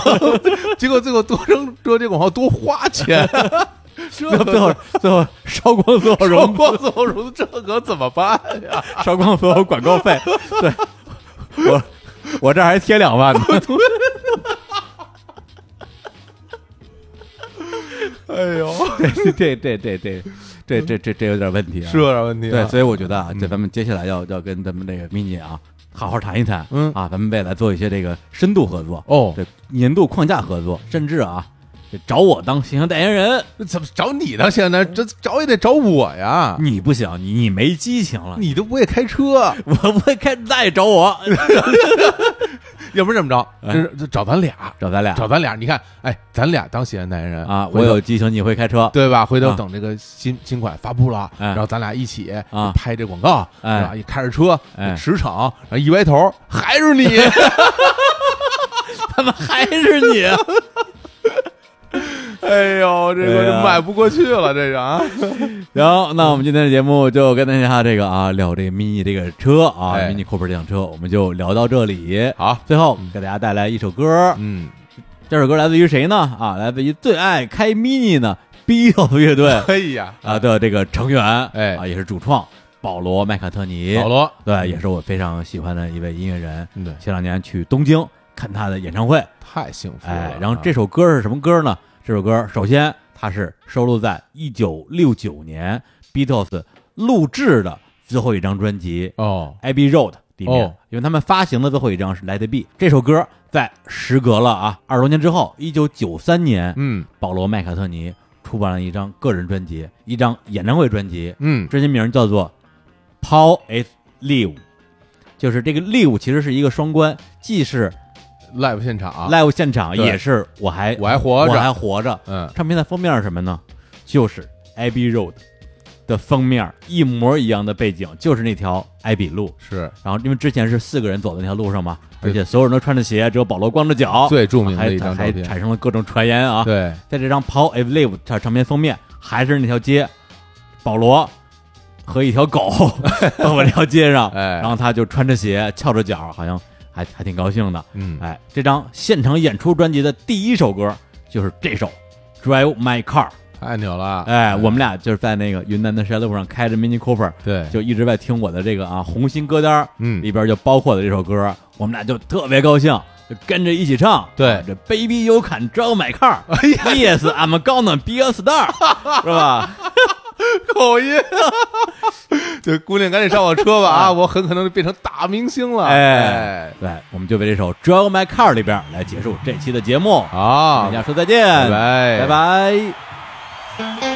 S2: 结果最后多挣多接广告多花钱，这
S1: 最后最后烧光所有
S2: 融
S1: 融
S2: 光所有融资，这可怎么办呀？
S1: 烧光所有广告费。对，我我这还贴两万呢。
S2: 哎呦，
S1: 对对对对对这这这这有点问题啊。
S2: 是有点问题啊。
S1: 对，所以我觉得啊，
S2: 嗯
S1: 这咱们接下来要要跟咱们这个 mini 啊，好好谈一谈，
S2: 嗯
S1: 啊，咱们未来做一些这个深度合作，
S2: 哦，
S1: 这年度框架合作，甚至啊，这找我当形象代言人，
S2: 怎么找你当现在？这找也得找我呀！
S1: 你不行，你你没激情了，
S2: 你都不会开车，
S1: 我不会开，再找我，
S2: 要不然这么着，
S1: 哎
S2: 这这找咱俩，
S1: 找咱俩
S2: 找咱俩。你看，哎，咱俩当显代言人
S1: 啊，我有激情，你会开车，
S2: 对吧？回头
S1: 啊
S2: 等这个新新款发布了，
S1: 哎
S2: 然后咱俩一起
S1: 啊
S2: 拍这广告，
S1: 哎
S2: 是吧？一开着车
S1: 哎
S2: 驰骋，然后一歪头还是你，
S1: 怎么还是你，
S2: 哎呦，这个就迈不过去了，这个啊，
S1: 行，那我们今天的节目就跟大家这个啊聊这个 mini 这个车啊
S2: 哎
S1: ，mini Cooper 这辆车，我们就聊到这里。
S2: 好，
S1: 最后给大家带来一首歌，
S2: 嗯，
S1: 这首歌来自于谁呢？啊，来自于最爱开 mini 的 Beatles 乐队。
S2: 哎呀，
S1: 啊的这个成员，
S2: 哎。
S1: 啊，也是主创保罗麦卡特尼，
S2: 保罗，
S1: 对，也是我非常喜欢的一位音乐人。
S2: 嗯对，
S1: 前两年去东京看他的演唱会，
S2: 太幸福了。
S1: 哎，然后这首歌是什么歌呢？这首歌首先它是收录在一九六九年 Beatles 录制的最后一张专辑
S2: 哦，《
S1: Abbey Road》里面，
S2: 哦。
S1: 因为他们发行的最后一张是《Let It Be》。这首歌在时隔了啊二十多年之后，一九九三年，
S2: 嗯。
S1: 保罗麦卡特尼出版了一张个人专辑，一张演唱会专辑，
S2: 嗯，
S1: 专辑名叫做《Paul Is Live》，就是这个 Live 其实是一个双关，既是
S2: live 现场
S1: ，live 现场，也是我还
S2: 我还活着
S1: 我还，活着。
S2: 嗯，
S1: 唱片的封面是什么呢？就是《Abbey Road》的封面，一模一样的背景，就是那条艾比路。
S2: 是
S1: 然后因为之前是四个人走的那条路上嘛，而且所有人都穿着鞋，只有保罗光着脚，
S2: 最著名的
S1: 还
S2: 一张照
S1: 还
S2: 片。
S1: 产生了各种传言啊。
S2: 对，
S1: 在这张《Paul Is Live》唱唱片封面，还是那条街，保罗和一条狗 到了这条街上，
S2: 哎
S1: 然后他就穿着鞋，翘着脚，好像还还挺高兴的。
S2: 嗯，
S1: 哎，这张现场演出专辑的第一首歌就是这首《Drive My Car》。
S2: 太牛了。
S1: 哎，我们俩就是在那个云南的山路上开着 Mini Cooper，
S2: 对，
S1: 就一直在听我的这个啊红心歌单，
S2: 嗯
S1: 里边就包括了这首歌，我们俩就特别高兴，就跟着一起唱。
S2: 对
S1: 啊这 Baby You Can Drive My Car，
S2: 哎呀
S1: ，Yes I'm gonna be a star，是吧？
S2: 口音。这，姑娘赶紧上我车吧啊！我很可能就变成大明星了。
S1: 哎，对，我们就为这首 Drive My Car 里边来结束这期的节目，
S2: 好
S1: 大，家说再见，
S2: 拜拜
S1: 拜拜。